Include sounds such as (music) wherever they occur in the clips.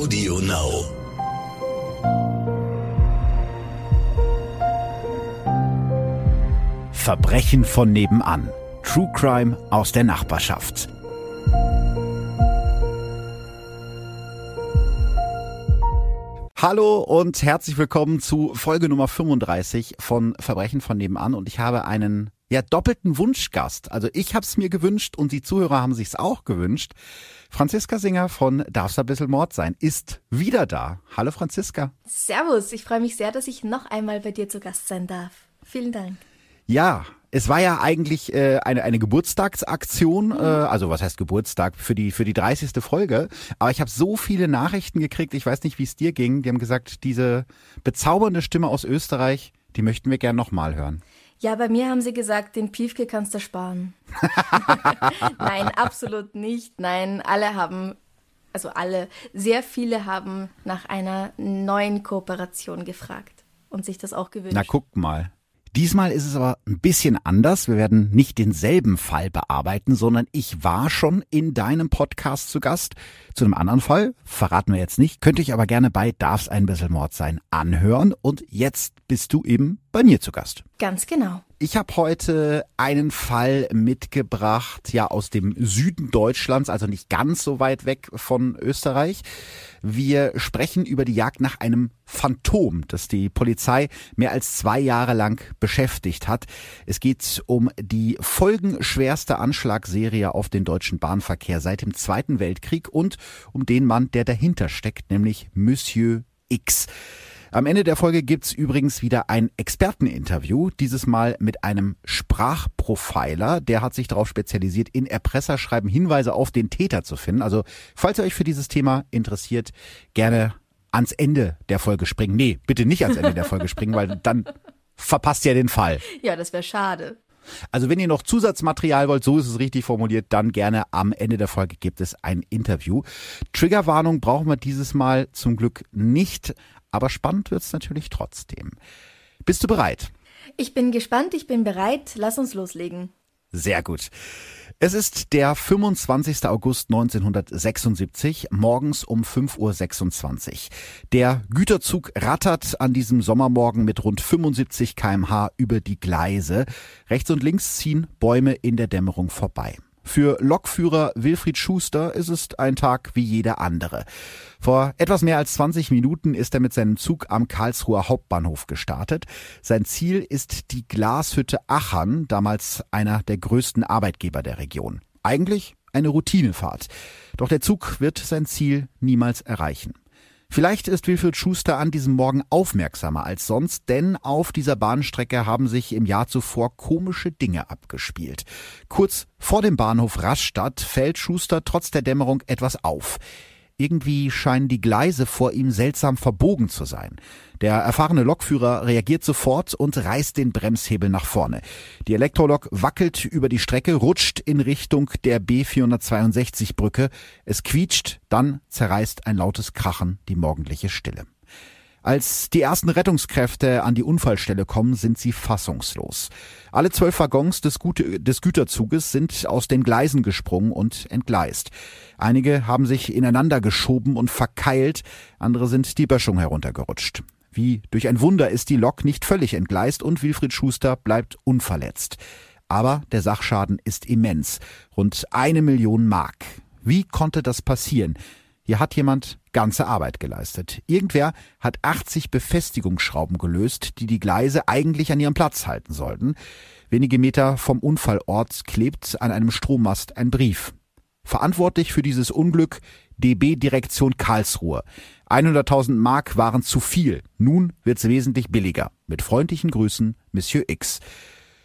Audio Now. Verbrechen von nebenan. True Crime aus der Nachbarschaft. Hallo und herzlich willkommen zu Folge Nummer 35 von Verbrechen von nebenan und ich habe einen ja doppelten Wunschgast. Also ich habe es mir gewünscht und die Zuhörer haben sich's auch gewünscht. Franziska Singer von Darf's ein bisschen Mord sein ist wieder da. Hallo Franziska. Servus, ich freue mich sehr, dass ich noch einmal bei dir zu Gast sein darf. Vielen Dank. Ja, es war ja eigentlich äh, eine, eine Geburtstagsaktion, mhm. äh, also was heißt Geburtstag für die für die 30. Folge. Aber ich habe so viele Nachrichten gekriegt, ich weiß nicht, wie es dir ging. Die haben gesagt, diese bezaubernde Stimme aus Österreich, die möchten wir gern nochmal hören. Ja, bei mir haben sie gesagt, den Piefke kannst du sparen. (laughs) Nein, absolut nicht. Nein, alle haben, also alle, sehr viele haben nach einer neuen Kooperation gefragt und sich das auch gewünscht. Na, guck mal. Diesmal ist es aber ein bisschen anders. Wir werden nicht denselben Fall bearbeiten, sondern ich war schon in deinem Podcast zu Gast. Zu einem anderen Fall, verraten wir jetzt nicht, könnte ich aber gerne bei Darf's ein bisschen Mord sein anhören. Und jetzt bist du eben bei mir zu Gast. Ganz genau. Ich habe heute einen Fall mitgebracht, ja, aus dem Süden Deutschlands, also nicht ganz so weit weg von Österreich. Wir sprechen über die Jagd nach einem Phantom, das die Polizei mehr als zwei Jahre lang beschäftigt hat. Es geht um die folgenschwerste Anschlagserie auf den deutschen Bahnverkehr seit dem Zweiten Weltkrieg und um den Mann, der dahinter steckt, nämlich Monsieur X. Am Ende der Folge gibt's übrigens wieder ein Experteninterview, dieses Mal mit einem Sprachprofiler. Der hat sich darauf spezialisiert, in Erpresserschreiben Hinweise auf den Täter zu finden. Also, falls ihr euch für dieses Thema interessiert, gerne ans Ende der Folge springen. Nee, bitte nicht ans Ende der Folge springen, weil dann verpasst ihr den Fall. Ja, das wäre schade. Also wenn ihr noch Zusatzmaterial wollt, so ist es richtig formuliert, dann gerne am Ende der Folge gibt es ein Interview. Triggerwarnung brauchen wir dieses Mal zum Glück nicht, aber spannend wird's natürlich trotzdem. Bist du bereit? Ich bin gespannt, ich bin bereit. Lass uns loslegen. Sehr gut. Es ist der 25. August 1976, morgens um 5.26 Uhr. Der Güterzug rattert an diesem Sommermorgen mit rund 75 kmh über die Gleise. Rechts und links ziehen Bäume in der Dämmerung vorbei. Für Lokführer Wilfried Schuster ist es ein Tag wie jeder andere. Vor etwas mehr als 20 Minuten ist er mit seinem Zug am Karlsruher Hauptbahnhof gestartet. Sein Ziel ist die Glashütte Achern, damals einer der größten Arbeitgeber der Region. Eigentlich eine Routinefahrt. Doch der Zug wird sein Ziel niemals erreichen. Vielleicht ist Wilfried Schuster an diesem Morgen aufmerksamer als sonst, denn auf dieser Bahnstrecke haben sich im Jahr zuvor komische Dinge abgespielt. Kurz vor dem Bahnhof Rastatt fällt Schuster trotz der Dämmerung etwas auf. Irgendwie scheinen die Gleise vor ihm seltsam verbogen zu sein. Der erfahrene Lokführer reagiert sofort und reißt den Bremshebel nach vorne. Die Elektrolok wackelt über die Strecke, rutscht in Richtung der B462 Brücke. Es quietscht, dann zerreißt ein lautes Krachen die morgendliche Stille. Als die ersten Rettungskräfte an die Unfallstelle kommen, sind sie fassungslos. Alle zwölf Waggons des, Gute des Güterzuges sind aus den Gleisen gesprungen und entgleist. Einige haben sich ineinander geschoben und verkeilt, andere sind die Böschung heruntergerutscht. Wie durch ein Wunder ist die Lok nicht völlig entgleist und Wilfried Schuster bleibt unverletzt. Aber der Sachschaden ist immens. Rund eine Million Mark. Wie konnte das passieren? Hier hat jemand ganze Arbeit geleistet. Irgendwer hat 80 Befestigungsschrauben gelöst, die die Gleise eigentlich an ihrem Platz halten sollten. Wenige Meter vom Unfallort klebt an einem Strommast ein Brief. Verantwortlich für dieses Unglück DB Direktion Karlsruhe. 100.000 Mark waren zu viel. Nun wird's wesentlich billiger. Mit freundlichen Grüßen, Monsieur X.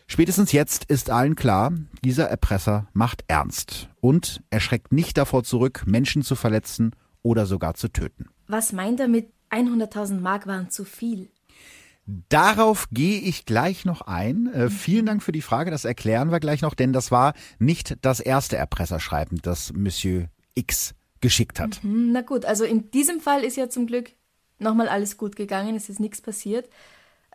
Spätestens jetzt ist allen klar, dieser Erpresser macht ernst und er schreckt nicht davor zurück, Menschen zu verletzen oder sogar zu töten. Was meint er mit 100.000 Mark waren zu viel? Darauf gehe ich gleich noch ein. Äh, vielen Dank für die Frage, das erklären wir gleich noch, denn das war nicht das erste Erpresserschreiben, das Monsieur X geschickt hat. Mhm, na gut, also in diesem Fall ist ja zum Glück nochmal alles gut gegangen, es ist nichts passiert.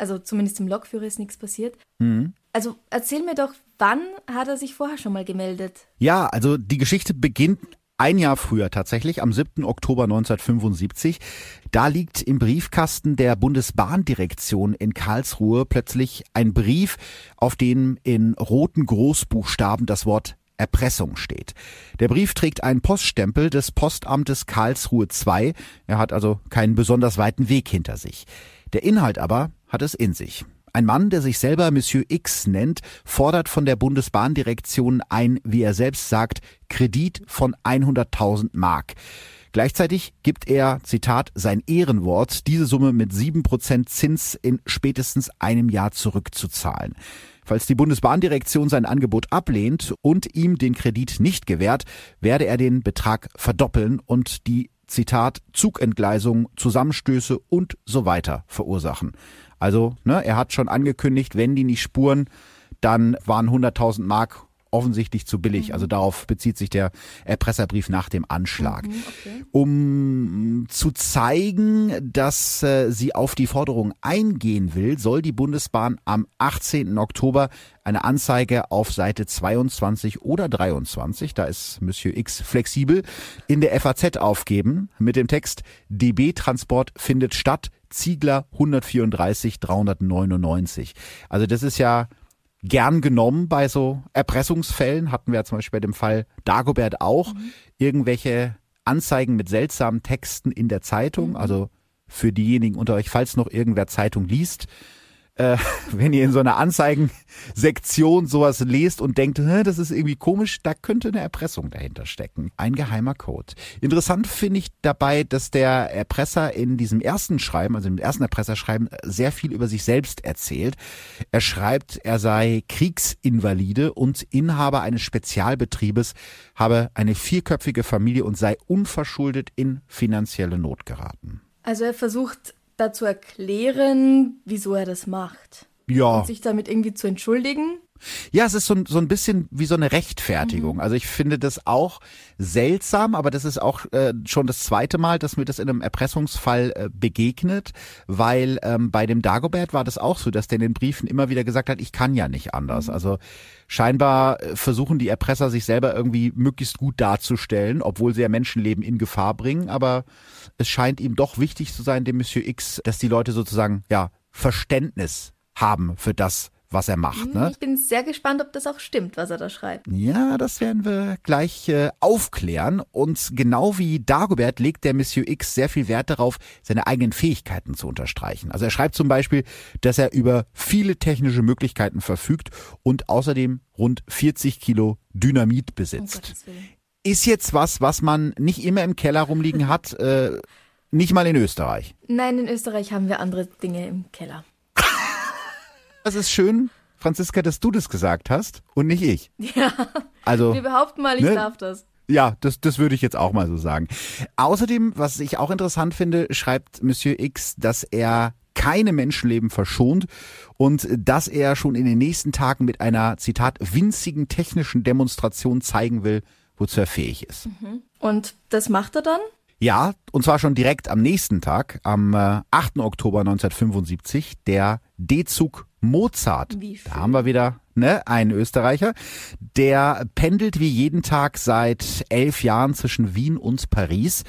Also zumindest im Lokführer ist nichts passiert. Mhm. Also erzähl mir doch, wann hat er sich vorher schon mal gemeldet? Ja, also die Geschichte beginnt ein Jahr früher tatsächlich, am 7. Oktober 1975. Da liegt im Briefkasten der Bundesbahndirektion in Karlsruhe plötzlich ein Brief, auf dem in roten Großbuchstaben das Wort Erpressung steht. Der Brief trägt einen Poststempel des Postamtes Karlsruhe II. Er hat also keinen besonders weiten Weg hinter sich. Der Inhalt aber hat es in sich. Ein Mann, der sich selber Monsieur X nennt, fordert von der Bundesbahndirektion ein, wie er selbst sagt, Kredit von 100.000 Mark. Gleichzeitig gibt er, Zitat, sein Ehrenwort, diese Summe mit sieben Prozent Zins in spätestens einem Jahr zurückzuzahlen. Falls die Bundesbahndirektion sein Angebot ablehnt und ihm den Kredit nicht gewährt, werde er den Betrag verdoppeln und die Zitat, Zugentgleisung, Zusammenstöße und so weiter verursachen. Also, ne, er hat schon angekündigt, wenn die nicht spuren, dann waren 100.000 Mark offensichtlich zu billig. Mhm. Also darauf bezieht sich der Erpresserbrief nach dem Anschlag. Mhm, okay. Um zu zeigen, dass äh, sie auf die Forderung eingehen will, soll die Bundesbahn am 18. Oktober eine Anzeige auf Seite 22 oder 23, da ist Monsieur X flexibel, in der FAZ aufgeben mit dem Text DB-Transport findet statt, Ziegler 134 399. Also das ist ja gern genommen bei so Erpressungsfällen. Hatten wir ja zum Beispiel bei dem Fall Dagobert auch. Mhm. Irgendwelche Anzeigen mit seltsamen Texten in der Zeitung. Mhm. Also für diejenigen unter euch, falls noch irgendwer Zeitung liest, äh, (laughs) wenn ihr in so einer Anzeigensektion sowas lest und denkt, das ist irgendwie komisch, da könnte eine Erpressung dahinter stecken. Ein geheimer Code. Interessant finde ich dabei, dass der Erpresser in diesem ersten Schreiben, also im ersten Erpresserschreiben, sehr viel über sich selbst erzählt. Er schreibt, er sei Kriegsinvalide und Inhaber eines Spezialbetriebes, habe eine vierköpfige Familie und sei unverschuldet in finanzielle Not geraten. Also er versucht dazu erklären, wieso er das macht. Ja. Und sich damit irgendwie zu entschuldigen. Ja, es ist so, so ein bisschen wie so eine Rechtfertigung. Mhm. Also ich finde das auch seltsam, aber das ist auch äh, schon das zweite Mal, dass mir das in einem Erpressungsfall äh, begegnet, weil ähm, bei dem Dagobert war das auch so, dass der in den Briefen immer wieder gesagt hat, ich kann ja nicht anders. Mhm. Also scheinbar äh, versuchen die Erpresser sich selber irgendwie möglichst gut darzustellen, obwohl sie ja Menschenleben in Gefahr bringen, aber es scheint ihm doch wichtig zu sein, dem Monsieur X, dass die Leute sozusagen ja Verständnis haben für das, was er macht. Ne? Ich bin sehr gespannt, ob das auch stimmt, was er da schreibt. Ja, das werden wir gleich äh, aufklären. Und genau wie Dagobert legt der Monsieur X sehr viel Wert darauf, seine eigenen Fähigkeiten zu unterstreichen. Also er schreibt zum Beispiel, dass er über viele technische Möglichkeiten verfügt und außerdem rund 40 Kilo Dynamit besitzt. Oh Ist jetzt was, was man nicht immer im Keller rumliegen hat, äh, nicht mal in Österreich. Nein, in Österreich haben wir andere Dinge im Keller. Es ist schön, Franziska, dass du das gesagt hast und nicht ich. (laughs) Ja. Also. Wir behaupten mal, ich ne? darf das. Ja, das, das würde ich jetzt auch mal so sagen. Außerdem, was ich auch interessant finde, schreibt Monsieur X, dass er keine Menschenleben verschont und dass er schon in den nächsten Tagen mit einer, Zitat, winzigen technischen Demonstration zeigen will, wozu er fähig ist. Mhm. Und das macht er dann? Ja, und zwar schon direkt am nächsten Tag, am 8. Äh, Oktober 1975, der D-Zug Mozart. Da haben wir wieder ne, einen Österreicher. Der pendelt wie jeden Tag seit elf Jahren zwischen Wien und Paris.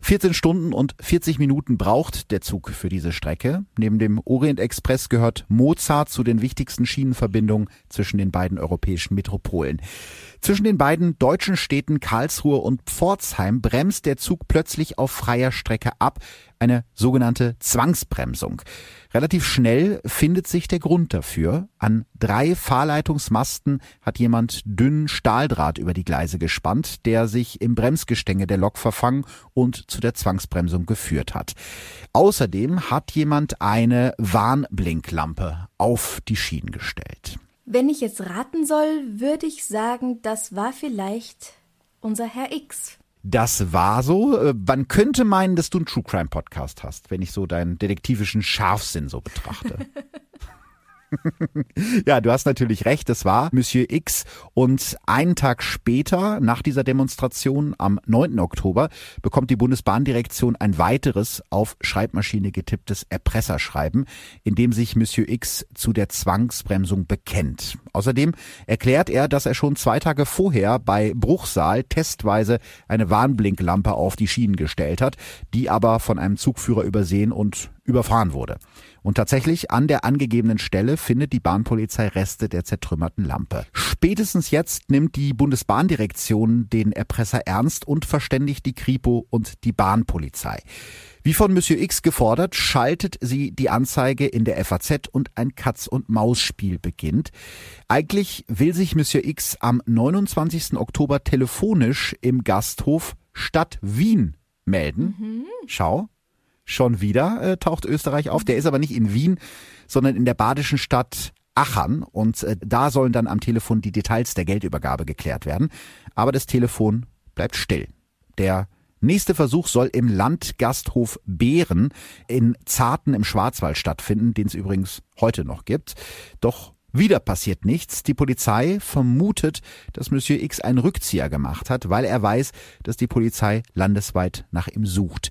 14 Stunden und 40 Minuten braucht der Zug für diese Strecke. Neben dem Orient Express gehört Mozart zu den wichtigsten Schienenverbindungen zwischen den beiden europäischen Metropolen. Zwischen den beiden deutschen Städten Karlsruhe und Pforzheim bremst der Zug plötzlich auf freier Strecke ab, eine sogenannte Zwangsbremsung. Relativ schnell findet sich der Grund dafür. An drei Fahrleitungsmasten hat jemand dünnen Stahldraht über die Gleise gespannt, der sich im Bremsgestänge der Lok verfangen und zu der Zwangsbremsung geführt hat. Außerdem hat jemand eine Warnblinklampe auf die Schienen gestellt. Wenn ich jetzt raten soll, würde ich sagen, das war vielleicht unser Herr X. Das war so. Äh, man könnte meinen, dass du einen True Crime Podcast hast, wenn ich so deinen detektivischen Scharfsinn so betrachte. (laughs) (laughs) ja, du hast natürlich recht, es war Monsieur X. Und einen Tag später, nach dieser Demonstration am 9. Oktober, bekommt die Bundesbahndirektion ein weiteres auf Schreibmaschine getipptes Erpresserschreiben, in dem sich Monsieur X zu der Zwangsbremsung bekennt. Außerdem erklärt er, dass er schon zwei Tage vorher bei Bruchsal testweise eine Warnblinklampe auf die Schienen gestellt hat, die aber von einem Zugführer übersehen und überfahren wurde. Und tatsächlich an der angegebenen Stelle findet die Bahnpolizei Reste der zertrümmerten Lampe. Spätestens jetzt nimmt die Bundesbahndirektion den Erpresser ernst und verständigt die Kripo und die Bahnpolizei. Wie von Monsieur X gefordert, schaltet sie die Anzeige in der FAZ und ein Katz-und-Maus-Spiel beginnt. Eigentlich will sich Monsieur X am 29. Oktober telefonisch im Gasthof Stadt Wien melden. Mhm. Schau, schon wieder äh, taucht Österreich auf. Der ist aber nicht in Wien, sondern in der badischen Stadt Achern und äh, da sollen dann am Telefon die Details der Geldübergabe geklärt werden. Aber das Telefon bleibt still. Der nächste Versuch soll im Landgasthof Beeren in Zarten im Schwarzwald stattfinden, den es übrigens heute noch gibt. Doch wieder passiert nichts. Die Polizei vermutet, dass Monsieur X einen Rückzieher gemacht hat, weil er weiß, dass die Polizei landesweit nach ihm sucht.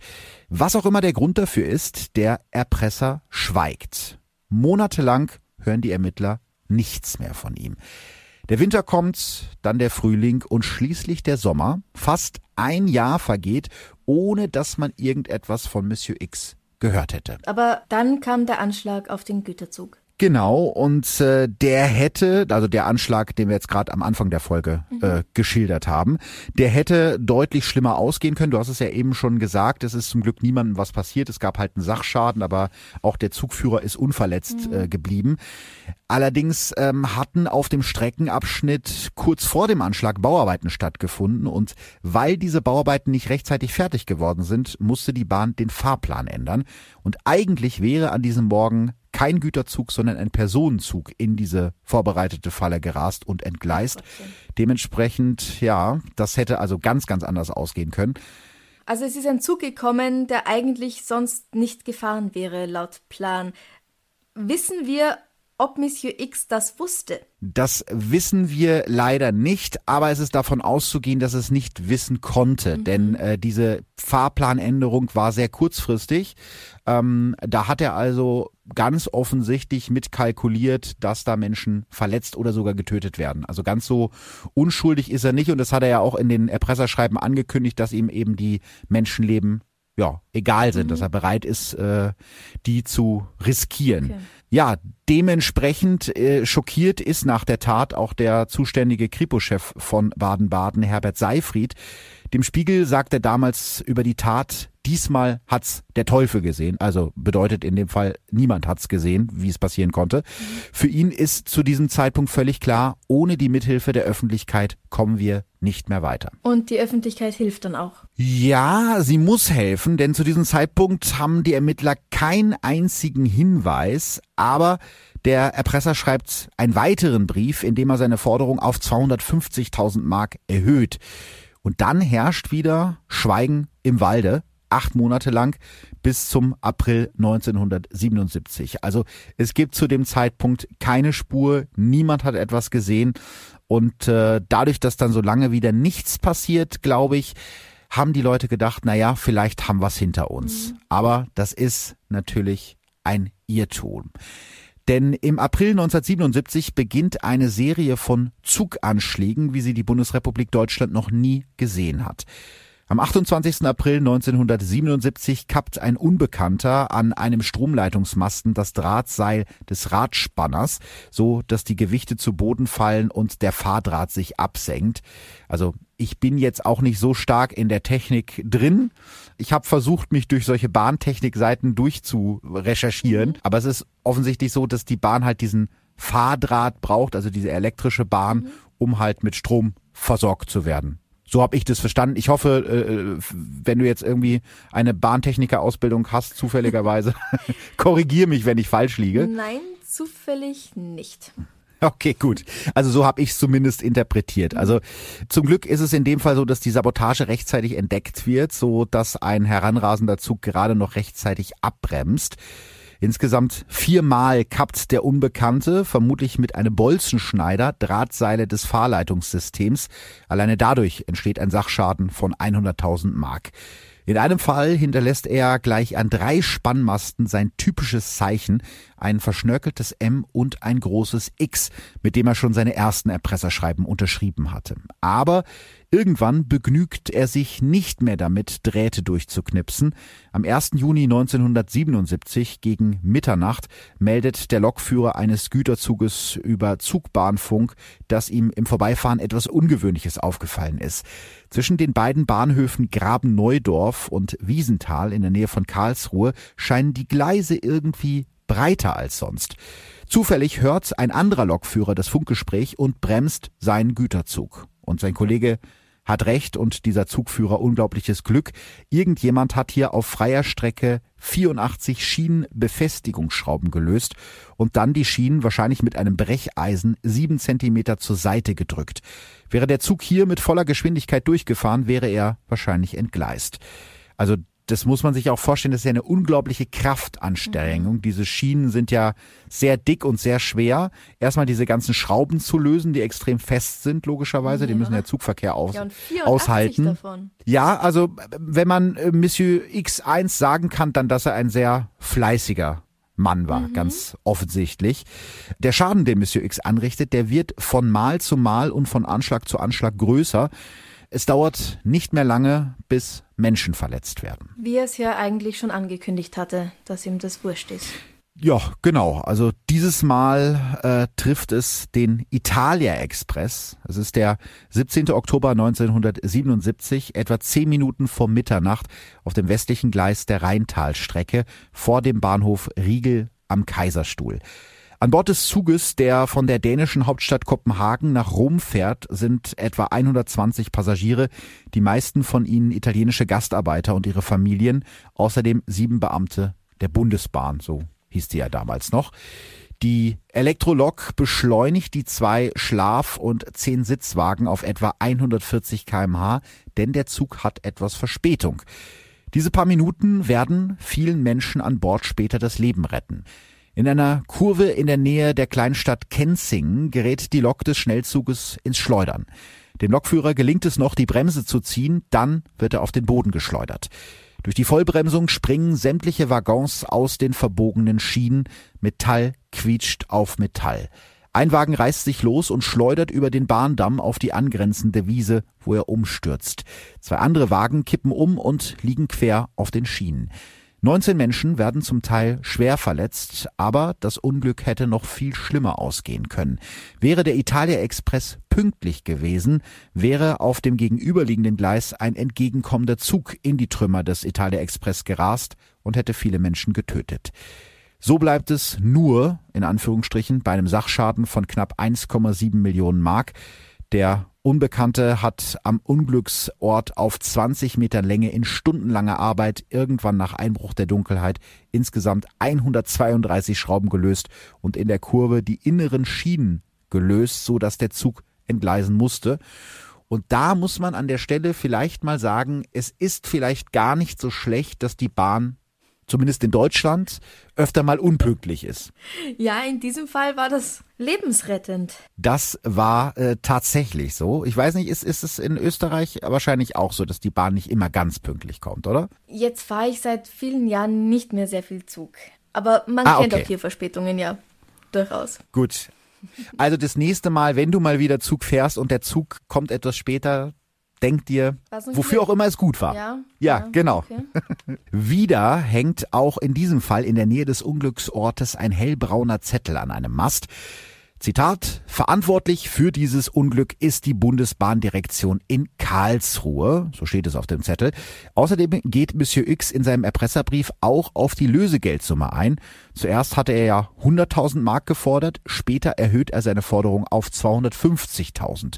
Was auch immer der Grund dafür ist, der Erpresser schweigt. Monatelang hören die Ermittler nichts mehr von ihm. Der Winter kommt, dann der Frühling und schließlich der Sommer. Fast ein Jahr vergeht, ohne dass man irgendetwas von Monsieur X gehört hätte. Aber dann kam der Anschlag auf den Güterzug. Genau, und äh, der hätte, also der Anschlag, den wir jetzt gerade am Anfang der Folge mhm. äh, geschildert haben, der hätte deutlich schlimmer ausgehen können. Du hast es ja eben schon gesagt, es ist zum Glück niemandem was passiert. Es gab halt einen Sachschaden, aber auch der Zugführer ist unverletzt mhm. äh, geblieben. Allerdings ähm, hatten auf dem Streckenabschnitt kurz vor dem Anschlag Bauarbeiten stattgefunden und weil diese Bauarbeiten nicht rechtzeitig fertig geworden sind, musste die Bahn den Fahrplan ändern. Und eigentlich wäre an diesem Morgen kein Güterzug, sondern ein Personenzug in diese vorbereitete Falle gerast und entgleist. Dementsprechend, ja, das hätte also ganz, ganz anders ausgehen können. Also es ist ein Zug gekommen, der eigentlich sonst nicht gefahren wäre, laut Plan. Wissen wir, ob Monsieur X das wusste? Das wissen wir leider nicht, aber es ist davon auszugehen, dass es nicht wissen konnte, mhm. denn äh, diese Fahrplanänderung war sehr kurzfristig. Ähm, da hat er also ganz offensichtlich mitkalkuliert, dass da Menschen verletzt oder sogar getötet werden. Also ganz so unschuldig ist er nicht und das hat er ja auch in den Erpresserschreiben angekündigt, dass ihm eben die Menschenleben ja, egal sind, mhm. dass er bereit ist, äh, die zu riskieren. Okay. Ja, dementsprechend äh, schockiert ist nach der Tat auch der zuständige Kripo-Chef von Baden-Baden, Herbert Seifried. Dem Spiegel sagt er damals über die Tat, diesmal hat's der Teufel gesehen. Also bedeutet in dem Fall, niemand hat's gesehen, wie es passieren konnte. Für ihn ist zu diesem Zeitpunkt völlig klar, ohne die Mithilfe der Öffentlichkeit kommen wir nicht mehr weiter. Und die Öffentlichkeit hilft dann auch? Ja, sie muss helfen, denn zu diesem Zeitpunkt haben die Ermittler keinen einzigen Hinweis, aber der Erpresser schreibt einen weiteren Brief, in dem er seine Forderung auf 250.000 Mark erhöht. Und dann herrscht wieder Schweigen im Walde acht Monate lang bis zum April 1977. Also es gibt zu dem Zeitpunkt keine Spur, niemand hat etwas gesehen und äh, dadurch, dass dann so lange wieder nichts passiert, glaube ich, haben die Leute gedacht, na ja, vielleicht haben wir es hinter uns. Mhm. Aber das ist natürlich ein Irrtum. Denn im April 1977 beginnt eine Serie von Zuganschlägen, wie sie die Bundesrepublik Deutschland noch nie gesehen hat. Am 28. April 1977 kappt ein Unbekannter an einem Stromleitungsmasten das Drahtseil des Radspanners, so dass die Gewichte zu Boden fallen und der Fahrdraht sich absenkt. Also ich bin jetzt auch nicht so stark in der Technik drin. Ich habe versucht, mich durch solche Bahntechnikseiten durchzurecherchieren, mhm. aber es ist offensichtlich so, dass die Bahn halt diesen Fahrdraht braucht, also diese elektrische Bahn, mhm. um halt mit Strom versorgt zu werden. So habe ich das verstanden. Ich hoffe, äh, wenn du jetzt irgendwie eine Bahntechniker-Ausbildung hast, zufälligerweise, (laughs) korrigier mich, wenn ich falsch liege. Nein, zufällig nicht. Okay, gut. Also so habe ich es zumindest interpretiert. Also zum Glück ist es in dem Fall so, dass die Sabotage rechtzeitig entdeckt wird, so dass ein heranrasender Zug gerade noch rechtzeitig abbremst. Insgesamt viermal kappt der Unbekannte, vermutlich mit einem Bolzenschneider, Drahtseile des Fahrleitungssystems. Alleine dadurch entsteht ein Sachschaden von 100.000 Mark. In einem Fall hinterlässt er gleich an drei Spannmasten sein typisches Zeichen, ein verschnörkeltes M und ein großes X, mit dem er schon seine ersten Erpresserschreiben unterschrieben hatte. Aber Irgendwann begnügt er sich nicht mehr damit, Drähte durchzuknipsen. Am 1. Juni 1977 gegen Mitternacht meldet der Lokführer eines Güterzuges über Zugbahnfunk, dass ihm im Vorbeifahren etwas Ungewöhnliches aufgefallen ist. Zwischen den beiden Bahnhöfen Graben-Neudorf und Wiesenthal in der Nähe von Karlsruhe scheinen die Gleise irgendwie breiter als sonst. Zufällig hört ein anderer Lokführer das Funkgespräch und bremst seinen Güterzug. Und sein Kollege hat recht und dieser Zugführer unglaubliches Glück. Irgendjemand hat hier auf freier Strecke 84 Schienenbefestigungsschrauben gelöst und dann die Schienen wahrscheinlich mit einem Brecheisen sieben Zentimeter zur Seite gedrückt. Wäre der Zug hier mit voller Geschwindigkeit durchgefahren, wäre er wahrscheinlich entgleist. Also das muss man sich auch vorstellen, das ist ja eine unglaubliche Kraftanstrengung. Mhm. Diese Schienen sind ja sehr dick und sehr schwer. Erstmal diese ganzen Schrauben zu lösen, die extrem fest sind, logischerweise. Ja. Die müssen der Zugverkehr aus, ja, aushalten. Davon. Ja, also wenn man äh, Monsieur X1 sagen kann, dann, dass er ein sehr fleißiger Mann war, mhm. ganz offensichtlich. Der Schaden, den Monsieur X anrichtet, der wird von Mal zu Mal und von Anschlag zu Anschlag größer. Es dauert nicht mehr lange, bis Menschen verletzt werden. Wie er es ja eigentlich schon angekündigt hatte, dass ihm das wurscht ist. Ja, genau. Also dieses Mal äh, trifft es den Italia Express. Es ist der 17. Oktober 1977, etwa zehn Minuten vor Mitternacht auf dem westlichen Gleis der Rheintalstrecke vor dem Bahnhof Riegel am Kaiserstuhl. An Bord des Zuges, der von der dänischen Hauptstadt Kopenhagen nach Rom fährt, sind etwa 120 Passagiere, die meisten von ihnen italienische Gastarbeiter und ihre Familien, außerdem sieben Beamte der Bundesbahn, so hieß die ja damals noch. Die Elektrolok beschleunigt die zwei Schlaf- und zehn Sitzwagen auf etwa 140 kmh, denn der Zug hat etwas Verspätung. Diese paar Minuten werden vielen Menschen an Bord später das Leben retten. In einer Kurve in der Nähe der Kleinstadt Kenzing gerät die Lok des Schnellzuges ins Schleudern. Dem Lokführer gelingt es noch, die Bremse zu ziehen, dann wird er auf den Boden geschleudert. Durch die Vollbremsung springen sämtliche Waggons aus den verbogenen Schienen, Metall quietscht auf Metall. Ein Wagen reißt sich los und schleudert über den Bahndamm auf die angrenzende Wiese, wo er umstürzt. Zwei andere Wagen kippen um und liegen quer auf den Schienen. 19 Menschen werden zum Teil schwer verletzt, aber das Unglück hätte noch viel schlimmer ausgehen können. Wäre der Italia Express pünktlich gewesen, wäre auf dem gegenüberliegenden Gleis ein entgegenkommender Zug in die Trümmer des Italia Express gerast und hätte viele Menschen getötet. So bleibt es nur, in Anführungsstrichen, bei einem Sachschaden von knapp 1,7 Millionen Mark. Der Unbekannte hat am Unglücksort auf 20 Metern Länge in stundenlanger Arbeit irgendwann nach Einbruch der Dunkelheit insgesamt 132 Schrauben gelöst und in der Kurve die inneren Schienen gelöst, so dass der Zug entgleisen musste. Und da muss man an der Stelle vielleicht mal sagen, es ist vielleicht gar nicht so schlecht, dass die Bahn zumindest in Deutschland, öfter mal unpünktlich ist. Ja, in diesem Fall war das lebensrettend. Das war äh, tatsächlich so. Ich weiß nicht, ist, ist es in Österreich wahrscheinlich auch so, dass die Bahn nicht immer ganz pünktlich kommt, oder? Jetzt fahre ich seit vielen Jahren nicht mehr sehr viel Zug. Aber man ah, kennt okay. auch hier Verspätungen, ja. Durchaus. Gut. Also das nächste Mal, wenn du mal wieder Zug fährst und der Zug kommt etwas später, denk dir, wofür auch immer es gut war. Ja, ja, ja genau. Okay. (laughs) Wieder hängt auch in diesem Fall in der Nähe des Unglücksortes ein hellbrauner Zettel an einem Mast. Zitat, verantwortlich für dieses Unglück ist die Bundesbahndirektion in Karlsruhe, so steht es auf dem Zettel. Außerdem geht Monsieur X in seinem Erpresserbrief auch auf die Lösegeldsumme ein. Zuerst hatte er ja 100.000 Mark gefordert, später erhöht er seine Forderung auf 250.000.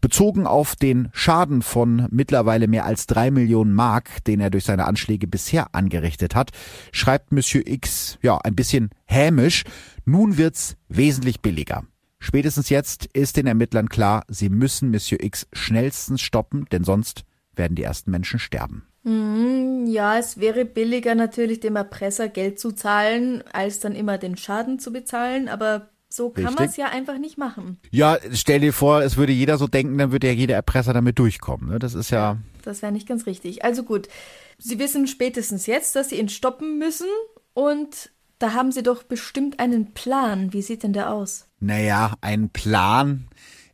Bezogen auf den Schaden von mittlerweile mehr als drei Millionen Mark, den er durch seine Anschläge bisher angerichtet hat, schreibt Monsieur X ja ein bisschen hämisch, nun wird's wesentlich billiger. Spätestens jetzt ist den Ermittlern klar, sie müssen Monsieur X schnellstens stoppen, denn sonst werden die ersten Menschen sterben. Mm, ja, es wäre billiger natürlich dem Erpresser Geld zu zahlen, als dann immer den Schaden zu bezahlen, aber so kann man es ja einfach nicht machen. Ja, stell dir vor, es würde jeder so denken, dann würde ja jeder Erpresser damit durchkommen. Ne? Das ist ja. Das wäre nicht ganz richtig. Also gut, Sie wissen spätestens jetzt, dass Sie ihn stoppen müssen und da haben Sie doch bestimmt einen Plan. Wie sieht denn der aus? Naja, ein Plan.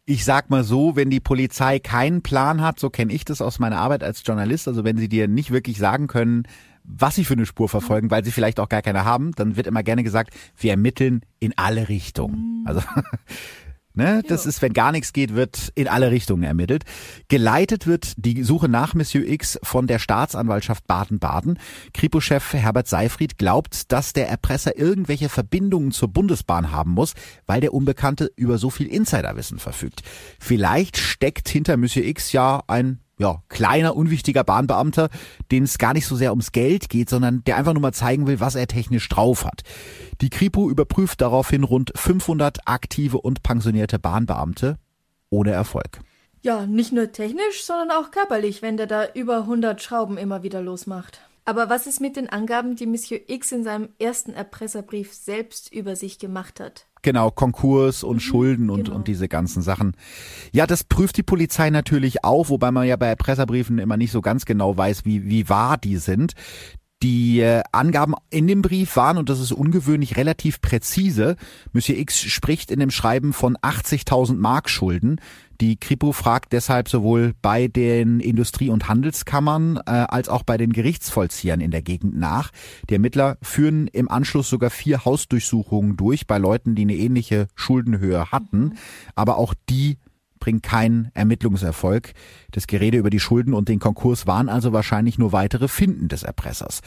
Ich sag mal so, wenn die Polizei keinen Plan hat, so kenne ich das aus meiner Arbeit als Journalist, also wenn sie dir nicht wirklich sagen können, was sie für eine Spur verfolgen, weil sie vielleicht auch gar keine haben, dann wird immer gerne gesagt, wir ermitteln in alle Richtungen. Also (laughs) Ne? Das ist, wenn gar nichts geht, wird in alle Richtungen ermittelt. Geleitet wird die Suche nach Monsieur X von der Staatsanwaltschaft Baden-Baden. Kripo-Chef Herbert Seifried glaubt, dass der Erpresser irgendwelche Verbindungen zur Bundesbahn haben muss, weil der Unbekannte über so viel Insiderwissen verfügt. Vielleicht steckt hinter Monsieur X ja ein ja, kleiner, unwichtiger Bahnbeamter, den es gar nicht so sehr ums Geld geht, sondern der einfach nur mal zeigen will, was er technisch drauf hat. Die Kripo überprüft daraufhin rund 500 aktive und pensionierte Bahnbeamte ohne Erfolg. Ja, nicht nur technisch, sondern auch körperlich, wenn der da über 100 Schrauben immer wieder losmacht. Aber was ist mit den Angaben, die Monsieur X in seinem ersten Erpresserbrief selbst über sich gemacht hat? Genau, Konkurs und mhm, Schulden und, genau. und diese ganzen Sachen. Ja, das prüft die Polizei natürlich auch, wobei man ja bei Erpresserbriefen immer nicht so ganz genau weiß, wie, wie wahr die sind. Die äh, Angaben in dem Brief waren, und das ist ungewöhnlich, relativ präzise. Monsieur X spricht in dem Schreiben von 80.000 Mark Schulden. Die Kripo fragt deshalb sowohl bei den Industrie- und Handelskammern äh, als auch bei den Gerichtsvollziehern in der Gegend nach. Die Ermittler führen im Anschluss sogar vier Hausdurchsuchungen durch bei Leuten, die eine ähnliche Schuldenhöhe hatten. Aber auch die bringen keinen Ermittlungserfolg. Das Gerede über die Schulden und den Konkurs waren also wahrscheinlich nur weitere Finden des Erpressers.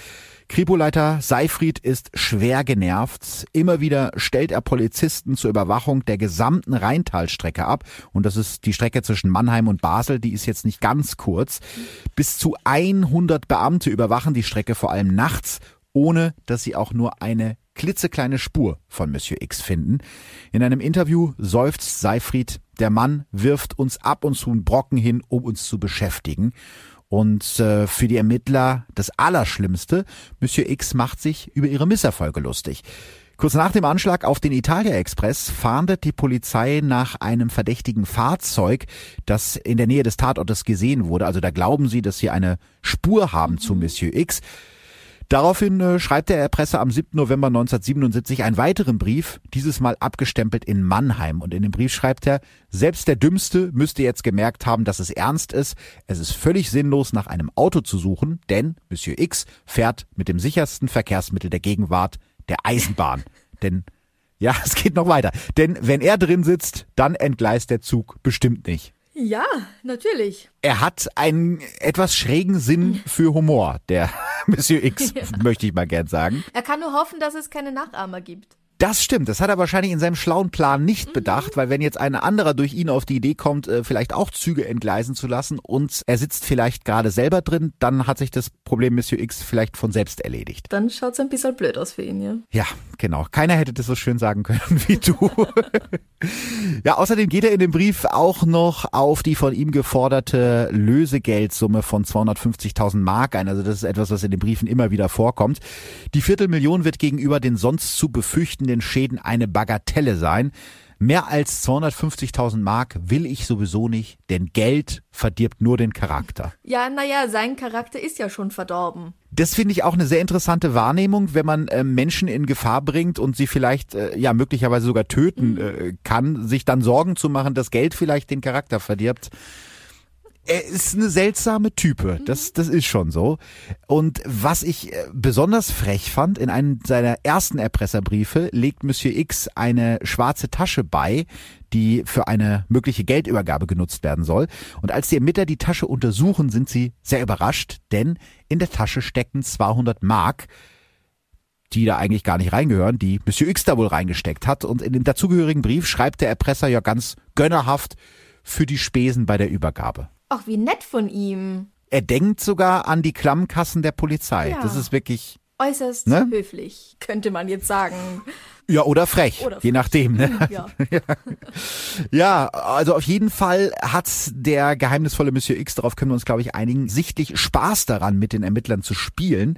Kripoleiter Seifried ist schwer genervt. Immer wieder stellt er Polizisten zur Überwachung der gesamten Rheintalstrecke ab. Und das ist die Strecke zwischen Mannheim und Basel. Die ist jetzt nicht ganz kurz. Bis zu 100 Beamte überwachen die Strecke vor allem nachts, ohne dass sie auch nur eine klitzekleine Spur von Monsieur X finden. In einem Interview seufzt Seifried, der Mann wirft uns ab und zu einen Brocken hin, um uns zu beschäftigen. Und äh, für die Ermittler das Allerschlimmste, Monsieur X macht sich über ihre Misserfolge lustig. Kurz nach dem Anschlag auf den Italia Express fahndet die Polizei nach einem verdächtigen Fahrzeug, das in der Nähe des Tatortes gesehen wurde. Also da glauben sie, dass sie eine Spur haben zu Monsieur X. Daraufhin äh, schreibt der Erpresser am 7. November 1977 einen weiteren Brief, dieses Mal abgestempelt in Mannheim. Und in dem Brief schreibt er, selbst der Dümmste müsste jetzt gemerkt haben, dass es ernst ist. Es ist völlig sinnlos, nach einem Auto zu suchen, denn Monsieur X fährt mit dem sichersten Verkehrsmittel der Gegenwart, der Eisenbahn. (laughs) denn ja, es geht noch weiter. Denn wenn er drin sitzt, dann entgleist der Zug bestimmt nicht. Ja, natürlich. Er hat einen etwas schrägen Sinn für Humor, der (laughs) Monsieur X, (laughs) ja. möchte ich mal gern sagen. Er kann nur hoffen, dass es keine Nachahmer gibt. Das stimmt, das hat er wahrscheinlich in seinem schlauen Plan nicht mhm. bedacht, weil wenn jetzt ein anderer durch ihn auf die Idee kommt, äh, vielleicht auch Züge entgleisen zu lassen und er sitzt vielleicht gerade selber drin, dann hat sich das Problem Monsieur X vielleicht von selbst erledigt. Dann schaut es ein bisschen blöd aus für ihn, ja. Ja, genau. Keiner hätte das so schön sagen können (laughs) wie du. (laughs) ja, außerdem geht er in dem Brief auch noch auf die von ihm geforderte Lösegeldsumme von 250.000 Mark ein. Also das ist etwas, was in den Briefen immer wieder vorkommt. Die Viertelmillion wird gegenüber den sonst zu befürchtenden Schäden eine Bagatelle sein. Mehr als 250.000 Mark will ich sowieso nicht, denn Geld verdirbt nur den Charakter. Ja, naja, sein Charakter ist ja schon verdorben. Das finde ich auch eine sehr interessante Wahrnehmung, wenn man äh, Menschen in Gefahr bringt und sie vielleicht äh, ja möglicherweise sogar töten mhm. äh, kann, sich dann Sorgen zu machen, dass Geld vielleicht den Charakter verdirbt er ist eine seltsame Type. Das, das ist schon so. Und was ich äh, besonders frech fand, in einem seiner ersten Erpresserbriefe legt Monsieur X eine schwarze Tasche bei, die für eine mögliche Geldübergabe genutzt werden soll. Und als die Ermittler die Tasche untersuchen, sind sie sehr überrascht, denn in der Tasche stecken 200 Mark, die da eigentlich gar nicht reingehören, die Monsieur X da wohl reingesteckt hat. Und in dem dazugehörigen Brief schreibt der Erpresser ja ganz gönnerhaft für die Spesen bei der Übergabe. Ach, wie nett von ihm. Er denkt sogar an die Klammkassen der Polizei. Ja. Das ist wirklich Äußerst ne? höflich, könnte man jetzt sagen. Ja, oder frech, oder frech. je nachdem. Ne? (laughs) Ja. ja, also auf jeden Fall hat der geheimnisvolle Monsieur X, darauf können wir uns, glaube ich, einigen, sichtlich Spaß daran, mit den Ermittlern zu spielen.